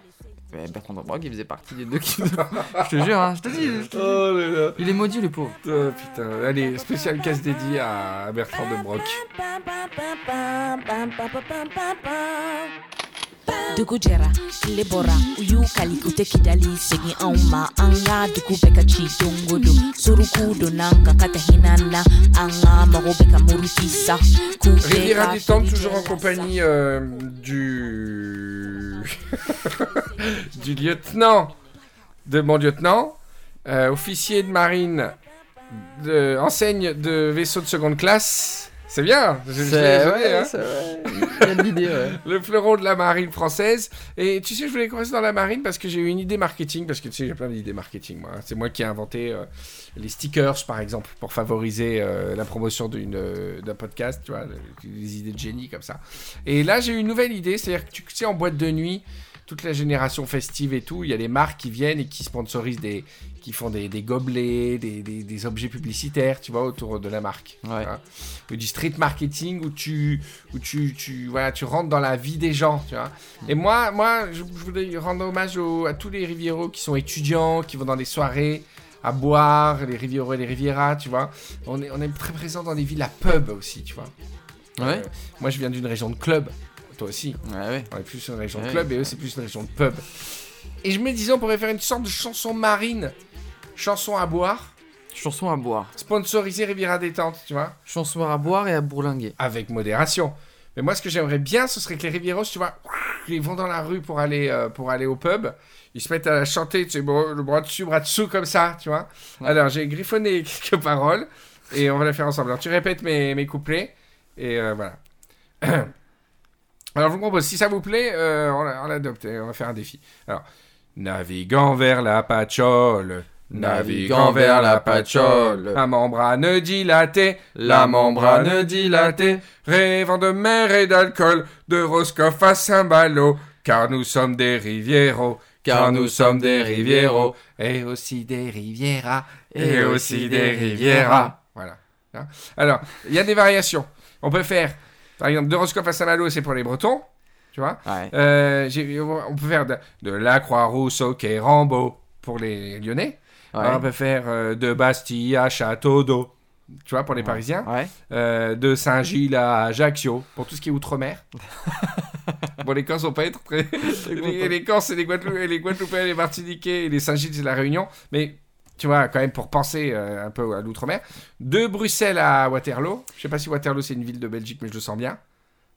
Bertrand Dobroc, il faisait partie des deux qui. je te jure, hein, je te dis. je te dis. Oh là là. Il est maudit, le pauvre. Oh, putain, allez, spécial casse dédié à Bertrand de Broc. dugu jɛra tile bɔra u y'u kali k'u tɛ kidali segin anw ma an ka dugu bɛɛ ka ci don o don suruku donn'an kan ka hin'an na an ka mago bɛ ka muruti sa Riviera détente, toujours en compagnie euh, du... du lieutenant, de mon lieutenant, euh, officier de marine, de... enseigne de vaisseau de seconde classe. C'est bien, je- hein. Il y a de l'idée, ouais. le fleuron de la marine française. Et tu sais, je voulais commencer dans la marine parce que j'ai eu une idée marketing, parce que tu sais, j'ai plein d'idées marketing, moi. C'est moi qui ai inventé euh, les stickers, par exemple, pour favoriser euh, la promotion euh, d'un podcast, tu vois, des idées de génie comme ça. Et là, j'ai eu une nouvelle idée, c'est-à-dire que tu sais, en boîte de nuit, toute la génération festive et tout, il y a des marques qui viennent et qui sponsorisent des, qui font des, des gobelets, des, des- des objets publicitaires, tu vois, autour de la marque. Ouais. Hein. Ou du street marketing où tu, où tu, tu, voilà, tu rentres dans la vie des gens, tu vois. Et moi, moi, je, je voulais rendre hommage au- à tous les Rivieros qui sont étudiants, qui vont dans des soirées à boire, les Rivieros et les Rivieras, tu vois. On est, on est très présent dans des villes à pub aussi, tu vois. Ouais. Euh, moi, je viens d'une région de club. Toi aussi. Ouais, ouais. On est plus une région de club et eux, c'est plus une région de pub. Et je me disais, on pourrait faire une sorte de chanson marine, chanson à boire, Chanson à boire. sponsorisée Riviera Détente, tu vois, Chanson à boire et à bourlinguer. avec modération. Mais moi, ce que j'aimerais bien, ce serait que les Rivieros, tu vois, ils vont dans la rue pour aller, euh, pour aller au pub, ils se mettent à chanter, tu sais, le bras dessus, bras dessous, comme ça, tu vois. Ouais. Alors, j'ai griffonné quelques paroles et on va les faire ensemble. Alors, tu répètes mes, mes couplets et euh, voilà. Alors, je vous propose, si ça vous plaît, euh, on l'a- on l'adopte et on va faire un défi. Alors, naviguant vers la patchole. Naviguant vers la patchole, la membrane dilatée, la membrane dilatée, rêvant de mer et d'alcool, de Roscoff à Saint-Malo, car nous sommes des Rivieros, car nous sommes des Rivieros, et aussi des Rivieras, et aussi des Rivieras. Voilà. Hein? Alors, il y a des variations. On peut faire, par exemple, de Roscoff à Saint-Malo, c'est pour les Bretons, tu vois. Ouais. Euh, on peut faire de, de la Croix-Rousse au Quai Rambaud pour les Lyonnais. Ouais. Alors, on peut faire euh, de Bastille à Château d'Eau, tu vois, pour les Parisiens. Ouais. Euh, de Saint-Gilles à Ajaccio, pour tout ce qui est outre-mer. bon, les Corses vont pas être très. les, les Corses, c'est les Guadeloupéens, les Guadeloupéens, les Martiniquais, et les Saint-Gilles, c'est la Réunion. Mais tu vois, quand même, pour penser euh, un peu à l'outre-mer. De Bruxelles à Waterloo. Je sais pas si Waterloo, c'est une ville de Belgique, mais je le sens bien.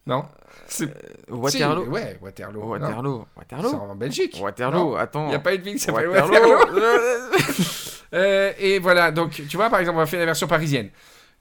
Non C'est- Waterloo. Si, Ouais, Waterloo. non Waterloo. C'est Waterloo. en Belgique. Waterloo, attends. Il n'y a pas une ville qui s'appelle Waterloo. Waterloo. Euh, et voilà, donc tu vois, par exemple, on va faire la version parisienne.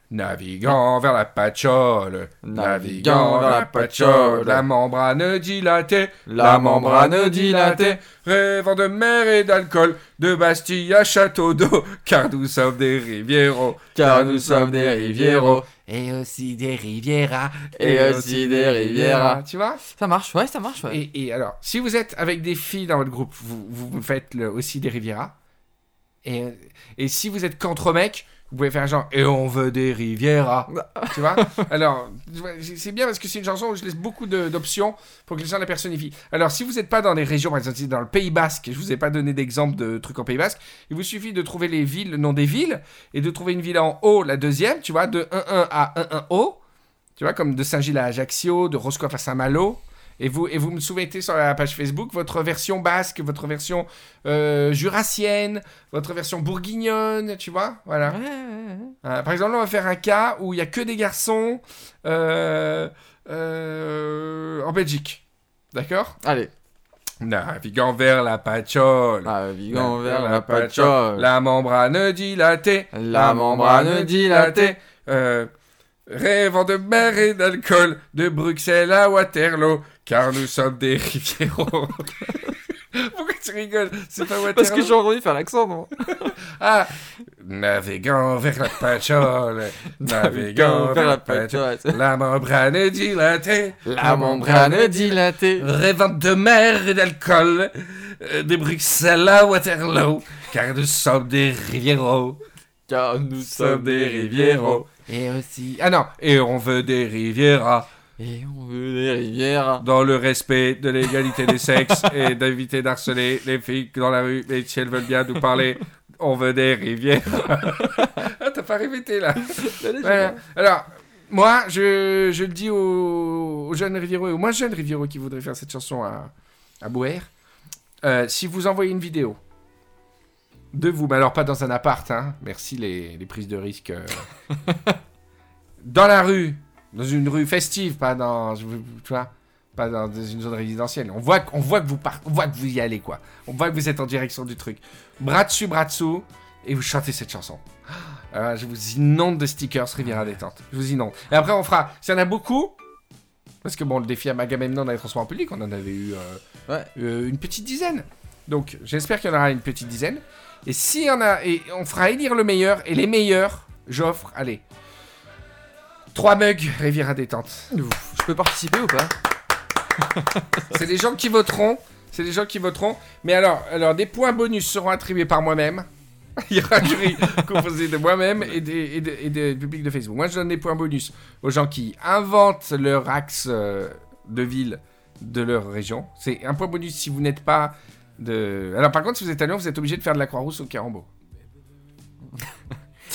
Naviguant vers la patchole, naviguant vers la patchole, la membrane dilatée, la membrane dilatée, rêvant de mer et d'alcool, de Bastille à Château d'eau, car nous sommes des rivieros, Car nous sommes des rivieros. Et aussi des rivieras, Et aussi des rivieras. Tu vois? Ça marche, ouais, ça marche, ouais. et, et alors, si vous êtes avec des filles dans votre groupe, vous, vous, faites le- aussi des rivieras. Et, et si vous êtes qu'entre mecs, vous pouvez faire genre et on veut des rivieras. tu vois Alors, c'est bien parce que c'est une chanson où je laisse beaucoup d'options pour que les gens la personnifient. Alors, si vous n'êtes pas dans les régions, par exemple, si dans le Pays Basque, je vous ai pas donné d'exemple de trucs en Pays Basque, il vous suffit de trouver les villes, le nom des villes, et de trouver une ville en haut, la deuxième, tu vois, de 1-1 à 1-1 haut. Tu vois, comme de Saint-Gilles à Ajaccio, de Roscoff à Saint-Malo. Et vous, et vous me soumettez sur la page Facebook votre version basque, votre version euh, jurassienne, votre version bourguignonne, tu vois Voilà. Ouais, ouais, ouais. Euh, par exemple, on va faire un cas où il y a que des garçons euh, euh, en Belgique. D'accord? Allez, Naviguant vers la patchole. naviguant vers la patchole. La membrane dilatée. La membrane dilatée. Euh, rêvant de mer et d'alcool, de Bruxelles à Waterloo, car nous sommes des rivieros. Pourquoi tu rigoles? C'est pas Waterloo Parce que j'ai envie de faire l'accent, non Ah Naviguant vers la patchole, naviguant vers la patchole, la membrane dilatée, La membrane dilatée. rêvant de mer et d'alcool, euh, de Bruxelles à Waterloo, car nous sommes des rivieros. Car nous sommes des rivieros. Et aussi. Ah non, et on veut des rivieras. Et on veut des rivières. Dans le respect de l'égalité des sexes et d'éviter d'harceler les filles dans la rue. Et si elles veulent bien nous parler, on veut des rivières. ah, t'as pas répété là. Voilà. Alors, moi, je, je le dis aux, aux jeunes rivieros et aux moins jeunes rivieros qui voudraient faire cette chanson à, à Bouer. Euh, si vous envoyez une vidéo de vous, mais alors pas dans un appart, hein, merci les, les prises de risque. euh, dans la rue, dans une rue festive, pas dans, tu vois, pas dans, une zone résidentielle. On voit, voit que vous on voit que vous y allez quoi. On voit que vous êtes en direction du truc. Bras dessus, bras dessous, et vous chantez cette chanson. Alors, je vous inonde de stickers Riviera détente. Je vous inonde. Et après, on fera. S'il y en a beaucoup, parce que bon, le défi Agamemnon dans les transports en public, on en avait eu euh, Ouais. euh, une petite dizaine. Donc, j'espère qu'il y en aura une petite dizaine. Et s'il y en a, et on fera élire le meilleur, et les meilleurs, j'offre, allez, 3 mugs Riviera détente. Je peux participer ou pas C'est des gens qui voteront. C'est des gens qui voteront. Mais alors, alors des points bonus seront attribués par moi-même. Il y aura un jury composé de moi-même et, des, et, de- et de- du public de Facebook. Moi, je donne des points bonus aux gens qui inventent leur axe euh, de ville de leur région. C'est un point bonus si vous n'êtes pas de. Alors, par contre, si vous êtes à Lyon, vous êtes obligé de faire de la Croix-Rousse au Carambeau.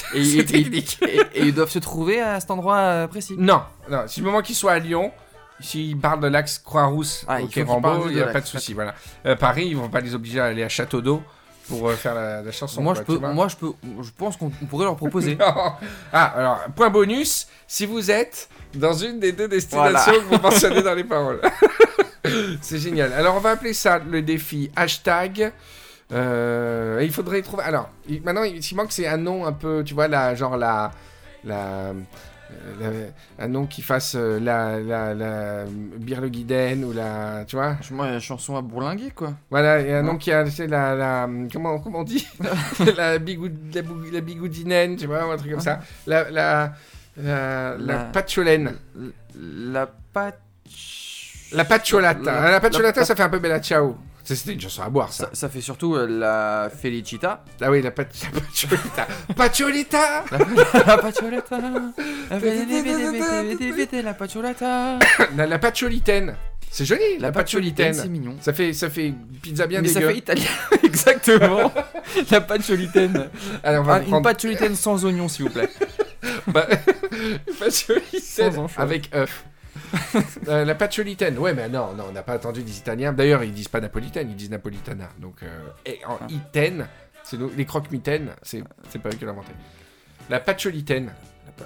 et, et- technique. et- et ils doivent se trouver à cet endroit euh, précis? Non, non. Si le moment qu'ils soient à Lyon, s'ils parlent de l'axe Croix-Rousse Ah, au il il n'y a pas de souci. Voilà. Euh, Paris, ils vont pas les obliger à aller à Château d'eau pour euh, faire la, la chanson. moi, quoi, je peux, moi, je peux, je pense qu'on on pourrait leur proposer. Ah, alors, point bonus, si vous êtes dans une des deux destinations que vous mentionnez dans les paroles. C'est génial. Alors, on va appeler ça le défi hashtag. Euh, il faudrait trouver. Alors, il- maintenant, il il manque, c'est un nom un peu, tu vois, la, genre la. la euh, la- un nom qui fasse euh, la, la, la Birleguiden ou la. Tu vois Moi, la chanson à bourlinguer, quoi. Voilà, et un nom qui a. la, la. Comment, comment on dit? La, bigou, la, la bigoudinaine, tu vois, ou un truc comme ça. La. La. La, la, La- patcholène. La patch. La patcholata. La- La, ça fait un peu Bella Ciao. C'était une chanson à boire, ça. Ça, ça fait surtout euh, la Felicita. Ah oui, la, pat la patcholita. Patcholita la patcholata. La vede, la la. C'est joli, la, C'est patcholitaine. mignon. Ça fait, ça fait pizza bien Mais ça fait italien. Exactement. la patcholitaine. Alors, on va Ah, une prendre patcholitaine sans oignon, s'il vous plaît. bah, patcholitaine Sans avec œuf. Euh, la patcholitaine. Ouais, mais non, non, on n'a pas attendu des Italiens. D'ailleurs, ils disent pas napolitaine, ils disent napolitana. Donc, euh, et en Ah. itaine, c'est nous, les croque-mitaines, c'est c'est pas eux qui l'ont inventé. La patcholitaine.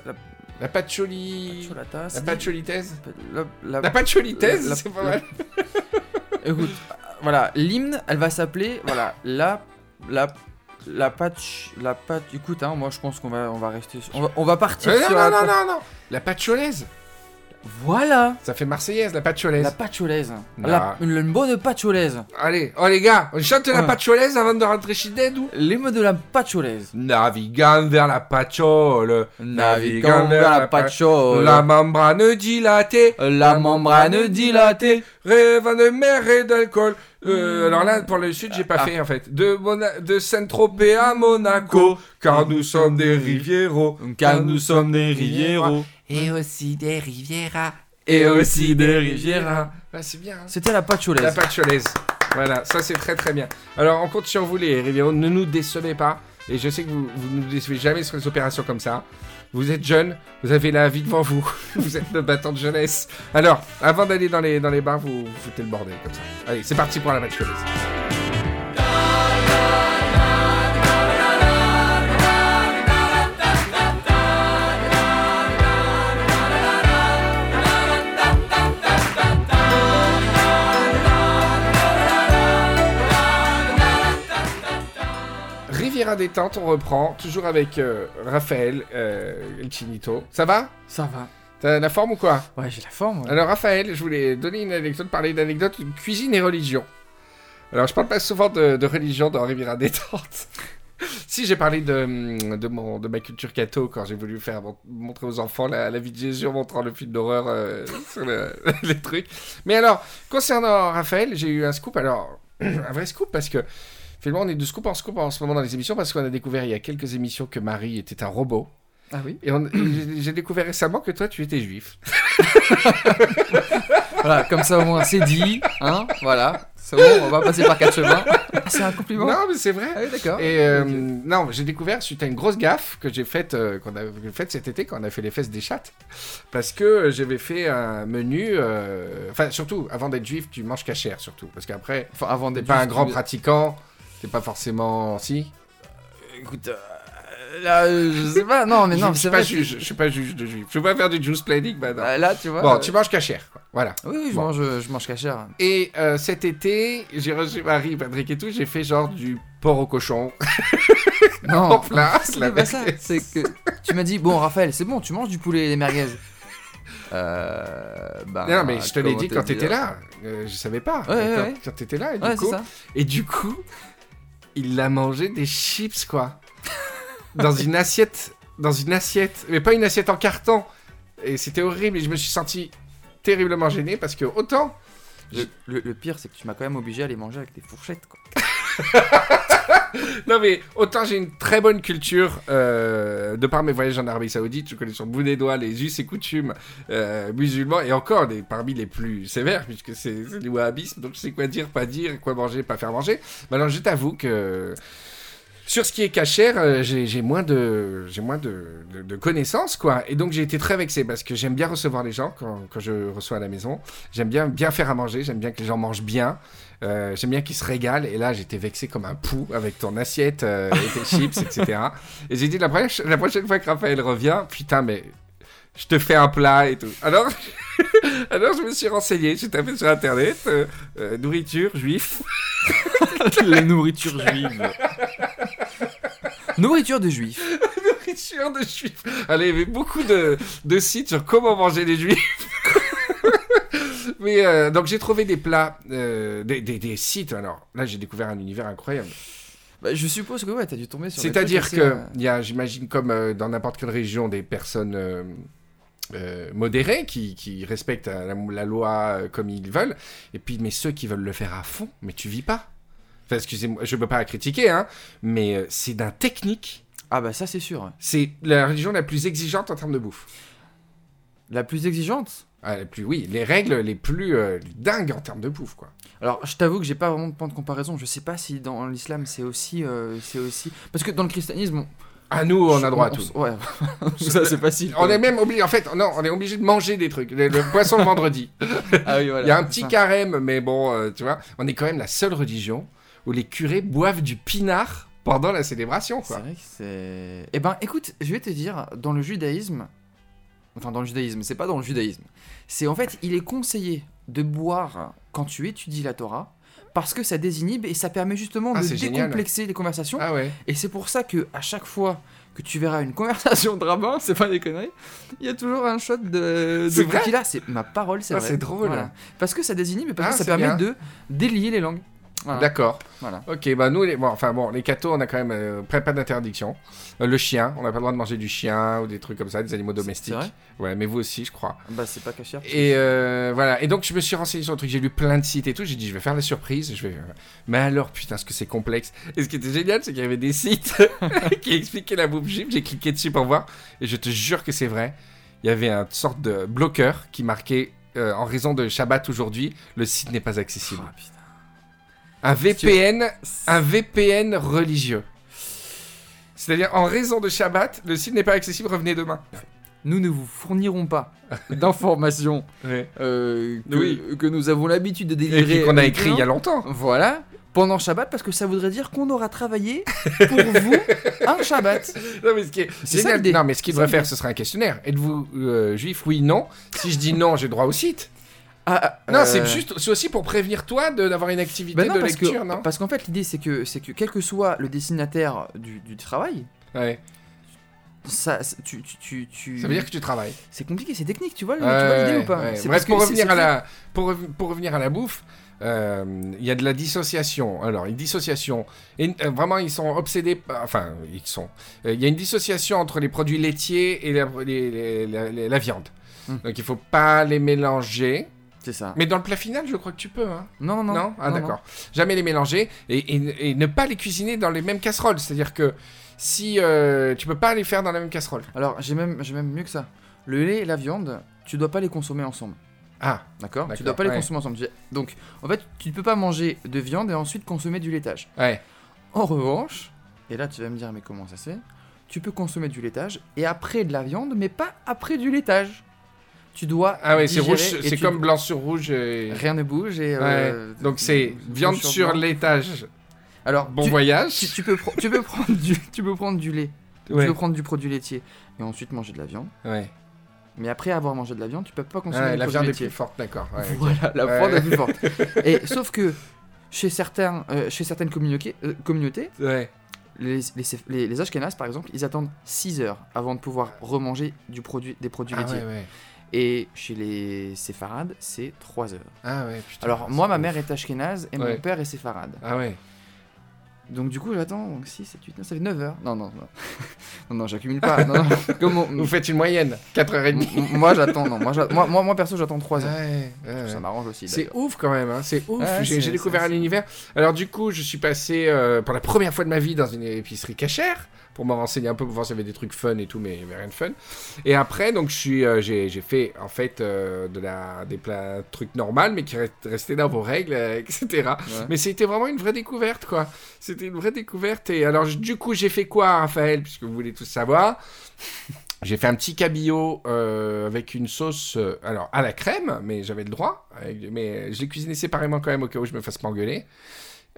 La, La patcholi... patcholata. La patcholitaise La, la- La patcholitaise, la- c'est pas la- mal. Écoute, voilà, l'hymne, elle va s'appeler, voilà, la, la, La patch, la patch. Écoute, hein, moi je pense qu'on va, on va rester. sur- On va, on va partir Euh, non, sur non, la non, non, non. La patcholaise. Voilà. Ça fait marseillaise, la patcholaise. La patcholaise. La, une, une bonne patcholaise. Allez, oh les gars, on chante la Ouais. patcholaise avant de rentrer chez Dead ou? Les mots de la patcholaise. Navigant vers la patchole, Naviguant vers la patchole. la membrane dilatée, La membrane dilatée. rêvant de mer et d'alcool. Euh, alors là, pour le sud, j'ai pas Ah. fait en fait. De, Mona- de Saint-Tropez à Monaco, car nous sommes des rivieros. Car nous sommes des rivieros. Et aussi des rivieras. Et aussi des rivieras. Ah, c'est bien. hein. C'était la patcholaise. La patcholaise. Voilà, ça c'est très très bien. Alors on compte sur vous les rivieros, ne nous décevez pas. Et je sais que vous, ne nous décevez jamais sur les opérations comme ça. Vous êtes jeunes, vous avez la vie devant vous. vous êtes nos battants de jeunesse. Alors, avant d'aller dans les, dans bars, vous, foutez le bordel comme ça. Allez, c'est parti pour la patcholaise. Détente, on reprend, toujours avec euh, Raphaël euh, El Chinito. Ça va? Ça va. T'as la forme ou quoi? Ouais, j'ai la forme. ouais. Alors Raphaël, je voulais donner une anecdote, parler d'anecdote, cuisine et religion. Alors je parle pas souvent de, de religion dans Riviera détente. si j'ai parlé de, de, mon, de ma culture catho quand j'ai voulu faire mon- montrer aux enfants la, la vie de Jésus en montrant le film d'horreur euh, sur le- les trucs. Mais alors, concernant Raphaël, j'ai eu un scoop. Alors, un vrai scoop parce que finalement on est de scoop en scoop en ce moment dans les émissions parce qu'on a découvert il y a quelques émissions que Marie était un robot. Ah oui. Et, on- et j'ai- découvert récemment que toi tu étais juif. Voilà, comme ça au moins c'est dit. Hein Voilà. C'est bon, on va passer par quatre chemins. Ah, C'est un compliment. Non mais c'est vrai. Ah oui, d'accord. Et euh, non, j'ai découvert suite à une grosse gaffe que j'ai faite euh, qu'on a faite cet été quand on a fait les fesses des chattes, parce que j'avais fait un menu. euh, Enfin, surtout avant d'être juif, tu manges cachère surtout, parce qu'après Enfin, avant d'être pas un grand pratiquant, t'es pas forcément si. Écoute, euh, là, euh, je sais pas. Non, mais non, je c'est suis pas juge, je suis pas juge de juif. Je veux pas faire du juice planning maintenant. Euh, Là, tu vois. bon, euh, tu manges cachère, quoi. Voilà. Oui, oui, je Bon. mange, je mange cachère. Et euh, cet été, j'ai reçu Marie, Patrick et tout, j'ai fait genre du porc au cochon Non, en place. c'est pas ça. C'est que tu m'as dit, bon, Raphaël, c'est bon, tu manges du poulet et des merguez. Euh. Bah, Non, mais je te l'ai dit quand t'étais là. Euh, je savais pas. Ouais, ouais, quand ouais. quand t'étais là, et du coup, ça. et du coup, il a mangé des chips quoi, dans une assiette, dans une assiette, mais pas une assiette en carton. Et c'était horrible. Et je me suis senti terriblement gêné parce que autant, Le, le- le pire, c'est que tu m'as quand même obligé à les manger avec des fourchettes, quoi. non mais autant j'ai une très bonne culture euh, de par mes voyages en Arabie Saoudite. Je connais sur le bout des doigts les us et coutumes euh, musulmans et encore parmi les plus sévères puisque c'est du wahhabisme. Donc je sais quoi dire, pas dire, quoi manger, pas faire manger. Mais alors je t'avoue que sur ce qui est cachère, euh, j'ai moins de connaissances quoi. Et donc j'ai été très vexé parce que j'aime bien recevoir les gens quand, je reçois à la maison. J'aime bien faire à manger. J'aime bien que les gens mangent bien. Euh, j'aime bien qu'ils se régalent. Et là j'étais vexé comme un pou avec ton assiette euh, et tes chips etc. Et j'ai dit la prochaine, la prochaine fois que Raphaël revient, putain mais je te fais un plat et tout. Alors, alors je me suis renseigné, j'ai tapé sur internet, euh, euh, nourriture, juif. La nourriture juive. nourriture de juifs. nourriture de juifs. Allez, il y avait beaucoup de, de sites sur comment manger les juifs. Mais euh, donc j'ai trouvé des plats, euh, des, des- des sites. Alors là, j'ai découvert un univers incroyable. Bah, je suppose que ouais, t'as dû tomber sur. C'est-à-dire que il y a, j'imagine, comme euh, dans n'importe quelle région, des personnes euh, modérées qui, qui respectent la, la loi comme ils veulent. Et puis, mais ceux qui veulent le faire à fond, mais tu vis pas. Enfin, excusez-moi, je ne peux pas critiquer, hein, mais c'est d'un technique. Ah bah ça c'est sûr. C'est la religion la plus exigeante en termes de bouffe. La plus exigeante? Ah, plus, oui, les règles les plus euh, dingues en termes de bouffe, quoi. Alors, je t'avoue que j'ai pas vraiment de point de comparaison. Je sais pas si dans l'islam c'est aussi, euh, c'est aussi, parce que dans le christianisme, on- À nous, on a droit à on- tout. on- Ouais, ça c'est facile. On est même obligé, en fait, non, on est obligé de manger des trucs. Le, le poisson le vendredi. Ah oui, voilà. Il y a un c'est petit carême, mais bon, euh, tu vois, on est quand même la seule religion où les curés boivent du pinard pendant la célébration, C'est quoi. vrai que c'est. Eh ben, écoute, je vais te dire, dans le judaïsme, enfin dans le judaïsme, c'est pas dans le judaïsme, c'est en fait, il est conseillé de boire quand tu étudies la Torah, parce que ça désinhibe et ça permet justement Ah, de génial. décomplexer les conversations. Ah ouais. Et c'est pour ça que à chaque fois que tu verras une conversation de rabbin, c'est pas des conneries, il y a toujours un shot de, de Boukhila. C'est ma parole, c'est Ah, vrai. c'est drôle. Voilà. Parce que ça désinhibe et parce Ah, que ça permet bien. de délier les langues. Voilà. D'accord. Voilà. Ok, bah nous, les... Bon, enfin bon, les cathos, on a quand même euh, pas, d'interdiction. Euh, le chien, on n'a pas le droit de manger du chien ou des trucs comme ça, des animaux domestiques. vrai ouais, mais vous aussi, je crois. Bah c'est pas caché. Et euh, voilà, et donc je me suis renseigné sur le truc, j'ai lu plein de sites et tout, j'ai dit je vais faire la surprise, je vais... Mais alors putain, ce que c'est complexe? Et ce qui était génial, c'est qu'il y avait des sites qui expliquaient la bouffe juive, j'ai cliqué dessus pour voir, et je te jure que c'est vrai, il y avait une sorte de bloqueur qui marquait, euh, en raison de Shabbat aujourd'hui, le site n'est pas accessible. Putain. Un VPN, un VPN religieux. C'est-à-dire, en raison de Shabbat, le site n'est pas accessible, revenez demain. Nous ne vous fournirons pas d'informations euh, que, Oui. que nous avons l'habitude de Et délivrer. puis qu'on a écrit il y a longtemps. Voilà. Pendant Shabbat, parce que ça voudrait dire qu'on aura travaillé pour vous un Shabbat. Non, mais ce qui est génial-. Non, mais ce qu'il devrait faire, ce serait un questionnaire. Êtes-vous euh, juif? Oui, non. Si je dis non, j'ai droit au site. Ah, Non, euh, c'est juste, c'est aussi pour prévenir toi d'avoir une activité non, de parce lecture, que, non Parce qu'en fait, l'idée, c'est que, c'est que quel que soit le destinataire du, du travail, Ouais. ça, tu, tu, tu, Ça veut dire que tu travailles. c'est compliqué, c'est technique, tu vois, vois l'idée ouais, ou pas? ouais. Bref, pour revenir, à la, pour, rev- pour revenir à la bouffe, euh, il y a de la dissociation. Alors, une dissociation. Et, euh, vraiment, ils sont obsédés. par- Enfin, ils sont. euh, Il y a une dissociation entre les produits laitiers et la, les- les- la- les- la viande. Hmm. Donc, il faut pas les mélanger. C'est ça. Mais dans le plat final, je crois que tu peux. Hein. Non, non, non. Non, Ah non, d'accord. Jamais les mélanger et, et- et ne pas les cuisiner dans les mêmes casseroles. C'est-à-dire que si euh, tu peux pas les faire dans la même casserole. Alors, j'ai même, j'ai même mieux que ça. Le lait et la viande, tu dois pas les consommer ensemble. Ah, D'accord? Tu dois pas les ouais. consommer ensemble. Donc, en fait, tu ne peux pas manger de viande et ensuite consommer du laitage. ouais. En revanche, et là tu vas me dire, mais comment ça se fait? Tu peux consommer du laitage et après de la viande, mais pas après du laitage. Tu dois. Ah ouais, c'est rouge, c'est comme blanc sur rouge. et- Rien ne bouge et. euh, Donc c'est rouge viande sur laitage. Alors, Bon tu, voyage. tu, tu peux tu, peux prendre du, tu peux prendre du lait, Ouais. tu peux prendre du produit laitier et ensuite manger de la viande. Ouais. Mais après avoir mangé de la viande, tu peux pas consommer Ah, du la viande est laitier. plus forte, d'accord. Voilà, la viande est plus forte. Et sauf que chez, certains, euh, chez certaines communautés, euh, communautés Ouais. les, les, les, les Ashkénazes, par exemple, ils attendent 6 heures avant de pouvoir remanger du produit, des produits Ah laitiers. Et chez les séfarades, c'est 3 heures. Ah ouais, putain. Alors, moi, ma ouf. mère est ashkénaze et Ouais. mon père est séfarade. Ah ouais. Donc, du coup, j'attends 6, 7, 8, 9, ça fait 9 heures. Non, non, non. non, non, j'accumule pas. Non, non. Comment Vous faites une moyenne, 4h30. M- Moi, j'attends, non. Moi, moi, moi, moi, perso, j'attends 3 heures. Ouais, ouais, Ça m'arrange aussi. C'est ouf quand même, hein, c'est ouf. Ouais, j'ai découvert un univers. Alors du coup, je suis passé euh, pour la première fois de ma vie dans une épicerie cachère pour me renseigner un peu pour voir s'il y avait des trucs fun et tout, mais rien de fun. Et après, donc euh, j'ai fait en fait euh, de la des plats trucs normaux, mais qui rest- restaient dans vos règles, euh, etc. Ouais. Mais c'était vraiment une vraie découverte, quoi. C'était une vraie découverte. Et alors, du coup, j'ai fait quoi, Raphaël, puisque vous voulez tous savoir? J'ai fait un petit cabillaud euh, avec une sauce, euh, alors à la crème, mais j'avais le droit. avec- mais je l'ai cuisiné séparément quand même au cas où je me fasse pas engueuler.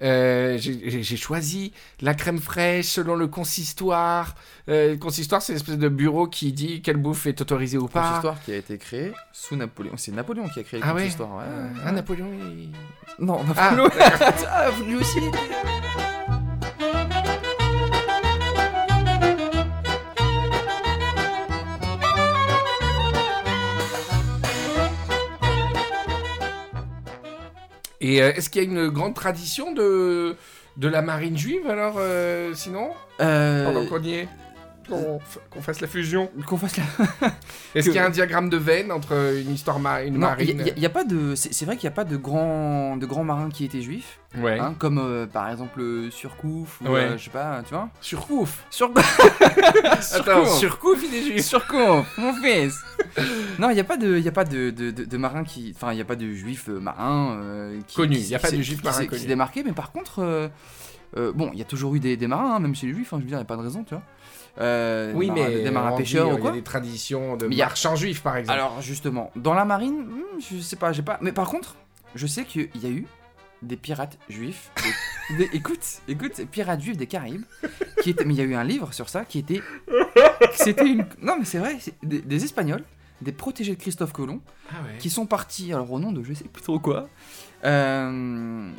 Euh, j'ai choisi la crème fraîche selon le consistoire. Euh, le consistoire, c'est une espèce de bureau qui dit quelle bouffe est autorisée ou pas. Consistoire qui a été créé sous Napoléon. C'est Napoléon qui a créé le Ah ouais consistoire. ouais. Euh, ah, Napoléon, il- Non, Ah, Napoléon. Ah, lui aussi. Et euh, est-ce qu'il y a une grande tradition de, de la marine juive alors, euh, sinon? Euh, Pendant qu'on y est? Qu'on f- qu'on fasse la fusion Qu'on fasse la. Est-ce qu'il y a un diagramme de veine entre une histoire ma- une Non, marine y, a pas de. C'est vrai qu'il n'y a pas de grands de grands marins qui étaient juifs, Ouais. hein, comme euh, par exemple euh, Surcouf ou Ouais. euh, je sais pas, tu vois. Surcouf Sur Attends, Surcouf, il est juif Surcouf, mon fils. non, il n'y a pas de, il y a pas de, de, de, de marins qui, enfin, il n'y a pas de juifs euh, marins euh, qui, qui- il y a qui pas de qui marins s'est- qui s'est démarqué, mais par contre, euh, euh, bon, il y a toujours eu des, des marins, hein, même chez les juifs. hein, je veux dire, il n'y a pas de raison, tu vois. Euh, Oui, mais des marins pêcheurs ou Il y quoi. a des traditions de Mais il y a- marchands juifs, par exemple. Alors justement, dans la marine, hmm, je sais pas, j'ai pas. Mais par contre, je sais qu'il y a eu des pirates juifs. des- des- écoute, écoute, pirates juifs des Caraïbes. Qui étaient, mais il y a eu un livre sur ça qui était. C'était une. Non mais c'est vrai, des, des Espagnols, des protégés de Christophe Colomb, Ah ouais. qui sont partis, alors au nom de je sais plus trop quoi, euh,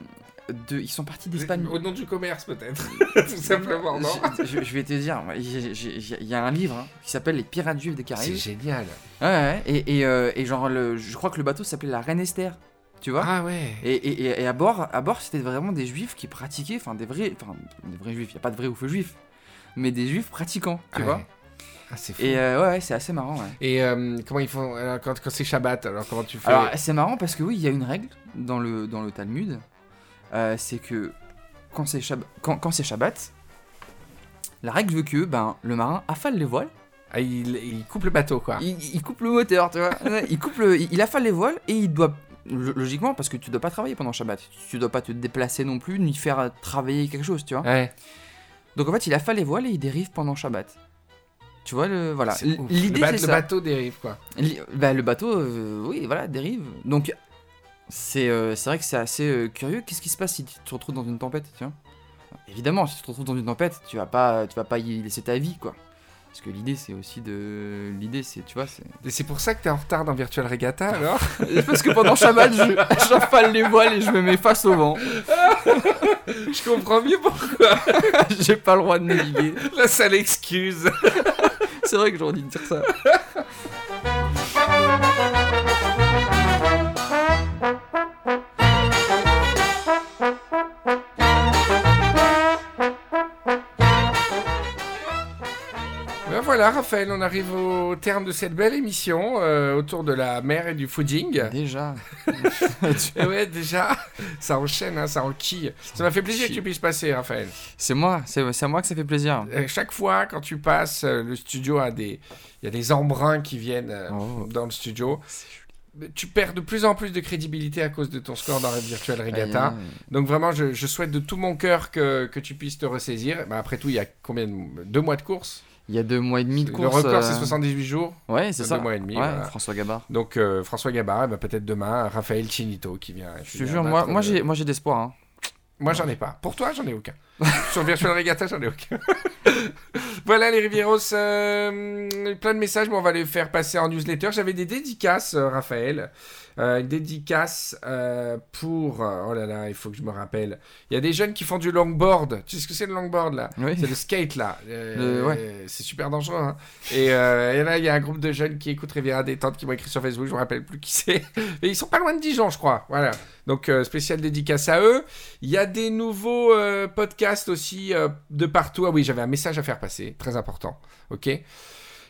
de, ils sont partis d'Espagne. Au nom du commerce, peut-être. Tout simplement, non je, je- je vais te dire, il y a un livre hein, qui s'appelle Les Pirates Juifs des C'est Caraïbes. génial. Ouais, ouais, et, et, euh, et genre, le, je crois que le bateau s'appelait la Reine Esther. Tu vois Ah ouais. et, et, et- et à bord, à bord c'était vraiment des juifs qui pratiquaient, enfin des vrais, enfin des vrais juifs, il n'y a pas de vrais ou faux juifs, mais des juifs pratiquants, tu Ouais. vois. Ah, c'est fou. Et euh, ouais, ouais, c'est assez marrant, ouais. Et euh, comment ils font alors, quand, quand c'est Shabbat Alors comment tu fais? Alors c'est marrant parce que oui, il y a une règle dans le, dans le Talmud, euh, c'est que quand c'est Shab- quand, Shabbat, la règle veut que ben, le marin affale les voiles, Ah, il, il coupe le bateau, quoi. il, il coupe le moteur, tu vois, il, coupe le, il, il affale les voiles et il doit, lo- logiquement, parce que tu dois pas travailler pendant Shabbat, tu dois pas te déplacer non plus, ni faire travailler quelque chose, tu vois. Ouais. Donc en fait, il affale les voiles et il dérive pendant Shabbat. Tu vois, le, voilà. L-. L'idée, c'est le bateau dérive, quoi. Li- bah, le bateau, euh, oui, voilà, dérive. Donc, c'est euh, c'est vrai que c'est assez euh, curieux. Qu'est-ce qui se passe si tu te retrouves dans une tempête, vois Évidemment, si tu te retrouves dans une tempête, tu vas pas, tu vas pas y laisser ta vie, quoi. Parce que l'idée, c'est aussi de... L'idée, c'est, tu vois, c'est... Et c'est pour ça que t'es en retard dans Virtual Regatta, alors? Parce que pendant Shabbat, je- j'affale les voiles et je me mets face au vent. Je comprends mieux pourquoi. J'ai pas le droit de naviguer. La sale excuse. C'est vrai que j'aurais dû te dire ça. Voilà, Raphaël, on arrive au terme de cette belle émission euh, autour de la mer et du fooding. Déjà. Et ouais, déjà, ça enchaîne, hein, ça enquille. Ça m'a fait plaisir que tu puisses passer, Raphaël. C'est moi, c'est à moi que ça fait plaisir. Euh, chaque fois, quand tu passes, euh, le studio a des... Il y a des embruns qui viennent euh, Oh. dans le studio. Tu perds de plus en plus de crédibilité à cause de ton score dans la Virtual Regatta. Donc vraiment, je, je souhaite de tout mon cœur que, que tu puisses te ressaisir. Bah, après tout, il y a combien de... Deux mois de course? Il y a deux mois et demi de Le course. record, euh, c'est 78 jours. Ouais, c'est deux ça. mois et demi, Ouais, voilà. François Gabard. Donc euh, François Gabard, bah, peut-être demain, Raphaël Chinito qui vient. qui Je te jure, moi, battre moi le- j'ai, j'ai d'espoir. Hein. Moi, j'en ai pas. Pour toi, j'en ai aucun. Sur Virtual Regatta, j'en ai aucun. voilà, les Rivieros. euh, plein de messages, mais on va les faire passer en newsletter. J'avais des dédicaces, euh, Raphaël. Euh, une dédicace euh, pour. euh, oh là là, il faut que je me rappelle. Il y a des jeunes qui font du longboard. Tu sais ce que c'est le longboard là? Oui. C'est le skate là. Euh, ouais. C'est super dangereux. hein. Et, et là, il y a un groupe de jeunes qui écoutent Riviera Détente qui m'ont écrit sur Facebook. Je me rappelle plus qui c'est. Mais ils sont pas loin de Dijon, je crois. Voilà. Donc, spécial dédicace à eux. Il y a des nouveaux podcasts aussi de partout. Ah oui, j'avais un message à faire passer. Très important. Ok?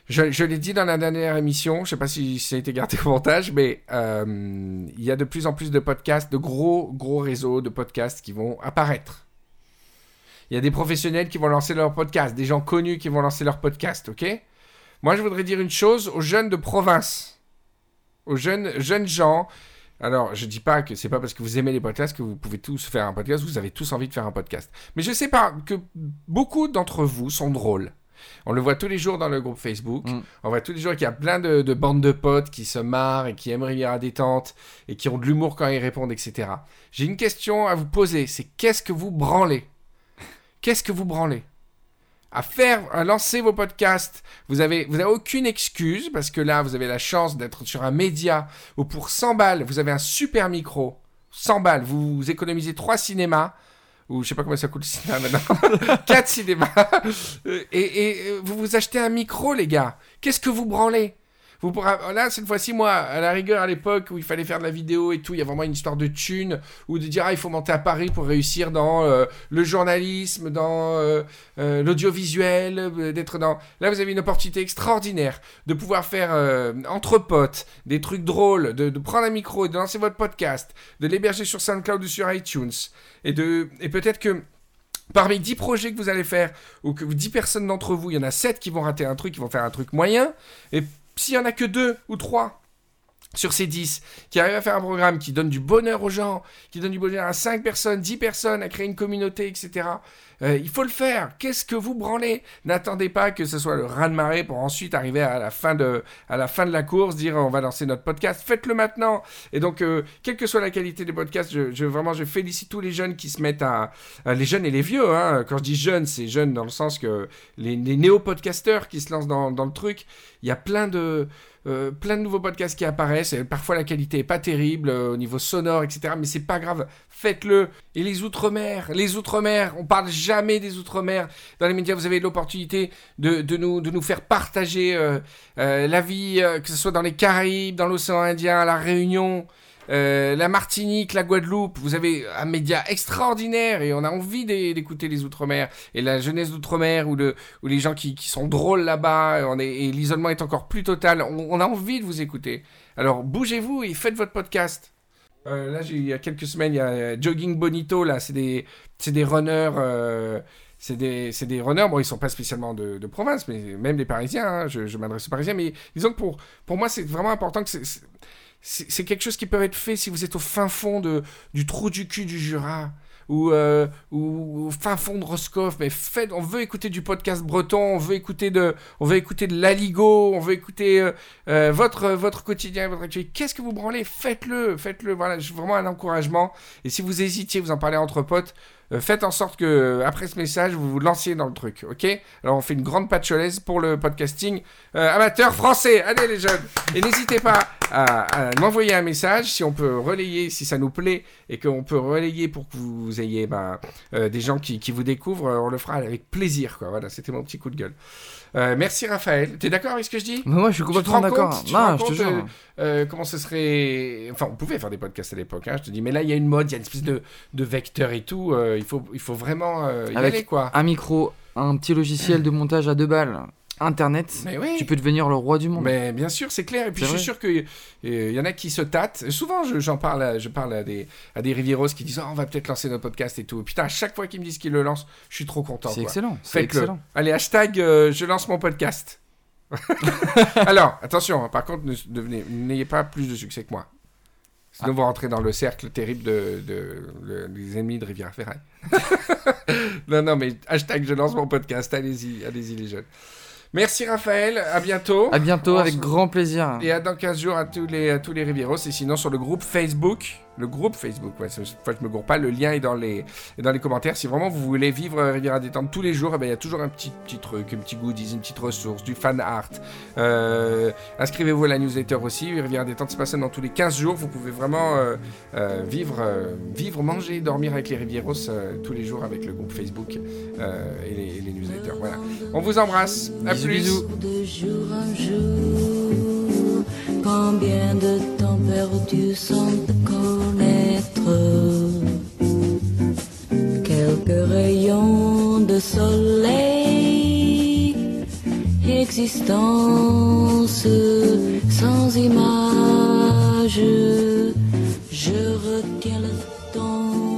Je, l'ai dit dans la dernière émission, je sais pas si ça a été gardé au montage, mais euh, il y a de plus en plus de podcasts, de gros, gros réseaux de podcasts qui vont apparaître. Il y a des professionnels qui vont lancer leur podcast, des gens connus qui vont lancer leur podcast, ok? Moi, je voudrais dire une chose aux jeunes de province, aux jeunes, jeunes gens. Alors, je dis pas que c'est pas parce que vous aimez les podcasts que vous pouvez tous faire un podcast, vous avez tous envie de faire un podcast. Mais je sais pas que beaucoup d'entre vous sont drôles. On le voit tous les jours dans le groupe Facebook. Mm. On voit tous les jours qu'il y a plein de, de bandes de potes qui se marrent et qui aiment Riviera Détente et qui ont de l'humour quand ils répondent, etc. J'ai une question à vous poser. C'est qu'est-ce que vous branlez? Qu'est-ce que vous branlez? À faire, à lancer vos podcasts. Vous avez, vous avez aucune excuse parce que là, vous avez la chance d'être sur un média où pour 100 balles, vous avez un super micro. 100 balles, vous, vous économisez 3 cinémas ou je sais pas comment ça coûte le cinéma maintenant, 4 cinémas, Euh, et, et, euh, vous vous achetez un micro, les gars. Qu'est-ce que vous branlez? Vous pourrez... Là, cette fois-ci, moi, à la rigueur, à l'époque où il fallait faire de la vidéo et tout, il y a vraiment une histoire de thunes, ou de dire, ah, il faut monter à Paris pour réussir dans euh, le journalisme, dans euh, euh, l'audiovisuel, d'être dans... Là, vous avez une opportunité extraordinaire de pouvoir faire entre potes des trucs drôles, de, de prendre un micro et de lancer votre podcast, de l'héberger sur SoundCloud ou sur iTunes, et, de... et peut-être que parmi 10 projets que vous allez faire, ou que 10 personnes d'entre vous, il y en a 7 qui vont rater un truc, qui vont faire un truc moyen, et s'il y en a que 2 ou 3 sur ces 10 qui arrivent à faire un programme qui donne du bonheur aux gens, qui donne du bonheur à 5 personnes, 10 personnes, à créer une communauté, etc. euh, il faut le faire. Qu'est-ce que vous branlez? N'attendez pas que ce soit le raz-de-marée pour ensuite arriver à la fin de, à la, fin de la course, dire on va lancer notre podcast. Faites-le maintenant. Et donc, euh, quelle que soit la qualité des podcasts, je, vraiment, je félicite tous les jeunes qui se mettent à... les jeunes et les vieux. Hein. Quand je dis jeunes, c'est jeunes dans le sens que les, néo-podcasteurs qui se lancent dans, le truc, il y a plein de euh, plein de nouveaux podcasts qui apparaissent. Et parfois la qualité est pas terrible au niveau sonore, etc. Mais c'est pas grave, faites-le. Et les outre-mer, les outre-mer, on parle jamais des outre-mer dans les médias. Vous avez l'opportunité de, de nous, de nous faire partager euh, euh, la vie, euh, que ce soit dans les Caraïbes, dans l'océan Indien, à la Réunion. la Martinique, la Guadeloupe, vous avez un média extraordinaire et on a envie d'é- d'écouter les Outre-mer et la jeunesse d'Outre-mer ou, ou les gens qui, sont drôles là-bas et et l'isolement est encore plus total. On a envie de vous écouter. Alors bougez-vous et faites votre podcast. Euh, là, il y a quelques semaines, il y a euh, Jogging Bonito, là, c'est des, des runners. euh, c'est des, des runners, bon, ils sont pas spécialement de, province, mais même les Parisiens, hein, je, m'adresse aux Parisiens, mais disons que pour, pour moi, c'est vraiment important que c'est quelque chose qui peut être fait si vous êtes au fin fond de, du trou du cul du Jura ou, euh, ou fin fond de Roscoff. Mais faites, on veut écouter du podcast breton, on veut écouter de, on veut écouter de l'Aligo, on veut écouter euh, euh, votre, votre quotidien, votre actualité. Qu'est-ce que vous branlez? Faites-le, faites-le. Voilà, vraiment un encouragement. Et si vous hésitiez, vous en parlez entre potes. Euh, faites en sorte que euh, après ce message, vous vous lanciez dans le truc, ok? Alors on fait une grande patcholaise pour le podcasting euh, amateur français. Allez les jeunes Et n'hésitez pas à, m'envoyer un message si on peut relayer, si ça nous plaît et qu'on peut relayer pour que vous ayez ben, des gens qui, qui vous découvrent, on le fera avec plaisir. Quoi. Voilà, c'était mon petit coup de gueule. Euh, merci Raphaël. T'es d'accord avec ce que je dis? Mais moi, je suis complètement d'accord. Non, je te jure. euh, euh, comment ce serait. Enfin, on pouvait faire des podcasts à l'époque, hein, je te dis, mais là, il y a une mode, il y a une espèce de, de vecteur et tout. euh, il, faut, il faut vraiment y Avec aller, quoi. Un micro, un petit logiciel de montage à deux balles, internet. Mais oui. Tu peux devenir le roi du monde. Mais bien sûr, c'est clair. Et puis je suis sûr qu'il y en a qui se tâtent. Souvent, je- j'en parle, à, je parle à des, à des Rivieros qui disent oh, on va peut-être lancer notre podcast et tout. Putain, à chaque fois qu'ils me disent qu'ils le lancent, je suis trop content. C'est excellent. C'est Faites-le. excellent. Allez, hashtag euh, je lance mon podcast. Alors, attention, hein, par contre, n'ayez pas plus de succès que moi. Sinon, Ah. vous rentrez dans le cercle terrible de, de- des ennemis de Rivière Ferraille. non, non, mais hashtag je lance mon podcast. Allez-y, allez-y, les jeunes. Merci Raphaël, à bientôt. À bientôt, avec grand plaisir. Et à dans 15 jours à tous les, à tous les Rivieros. Et sinon, sur le groupe Facebook, le groupe Facebook, ouais, cette fois je me gourre pas, le lien est dans les, est dans les commentaires. Si vraiment vous voulez vivre Riviera Détente tous les jours, eh ben, il y a toujours un petit, petit truc, un petit goodies, une petite ressource, du fan art. Euh, Inscrivez-vous à la newsletter aussi. Riviera Détente se passe seulement tous les 15 jours. Vous pouvez vraiment euh, euh, vivre, vivre, manger, dormir avec les Rivieros tous les jours avec le groupe Facebook et, les, et les newsletters. Voilà. On vous embrasse. À plus. bisous. Combien de temps perdu sans te connaître? Quelques rayons de soleil, existence sans image. Je retiens le temps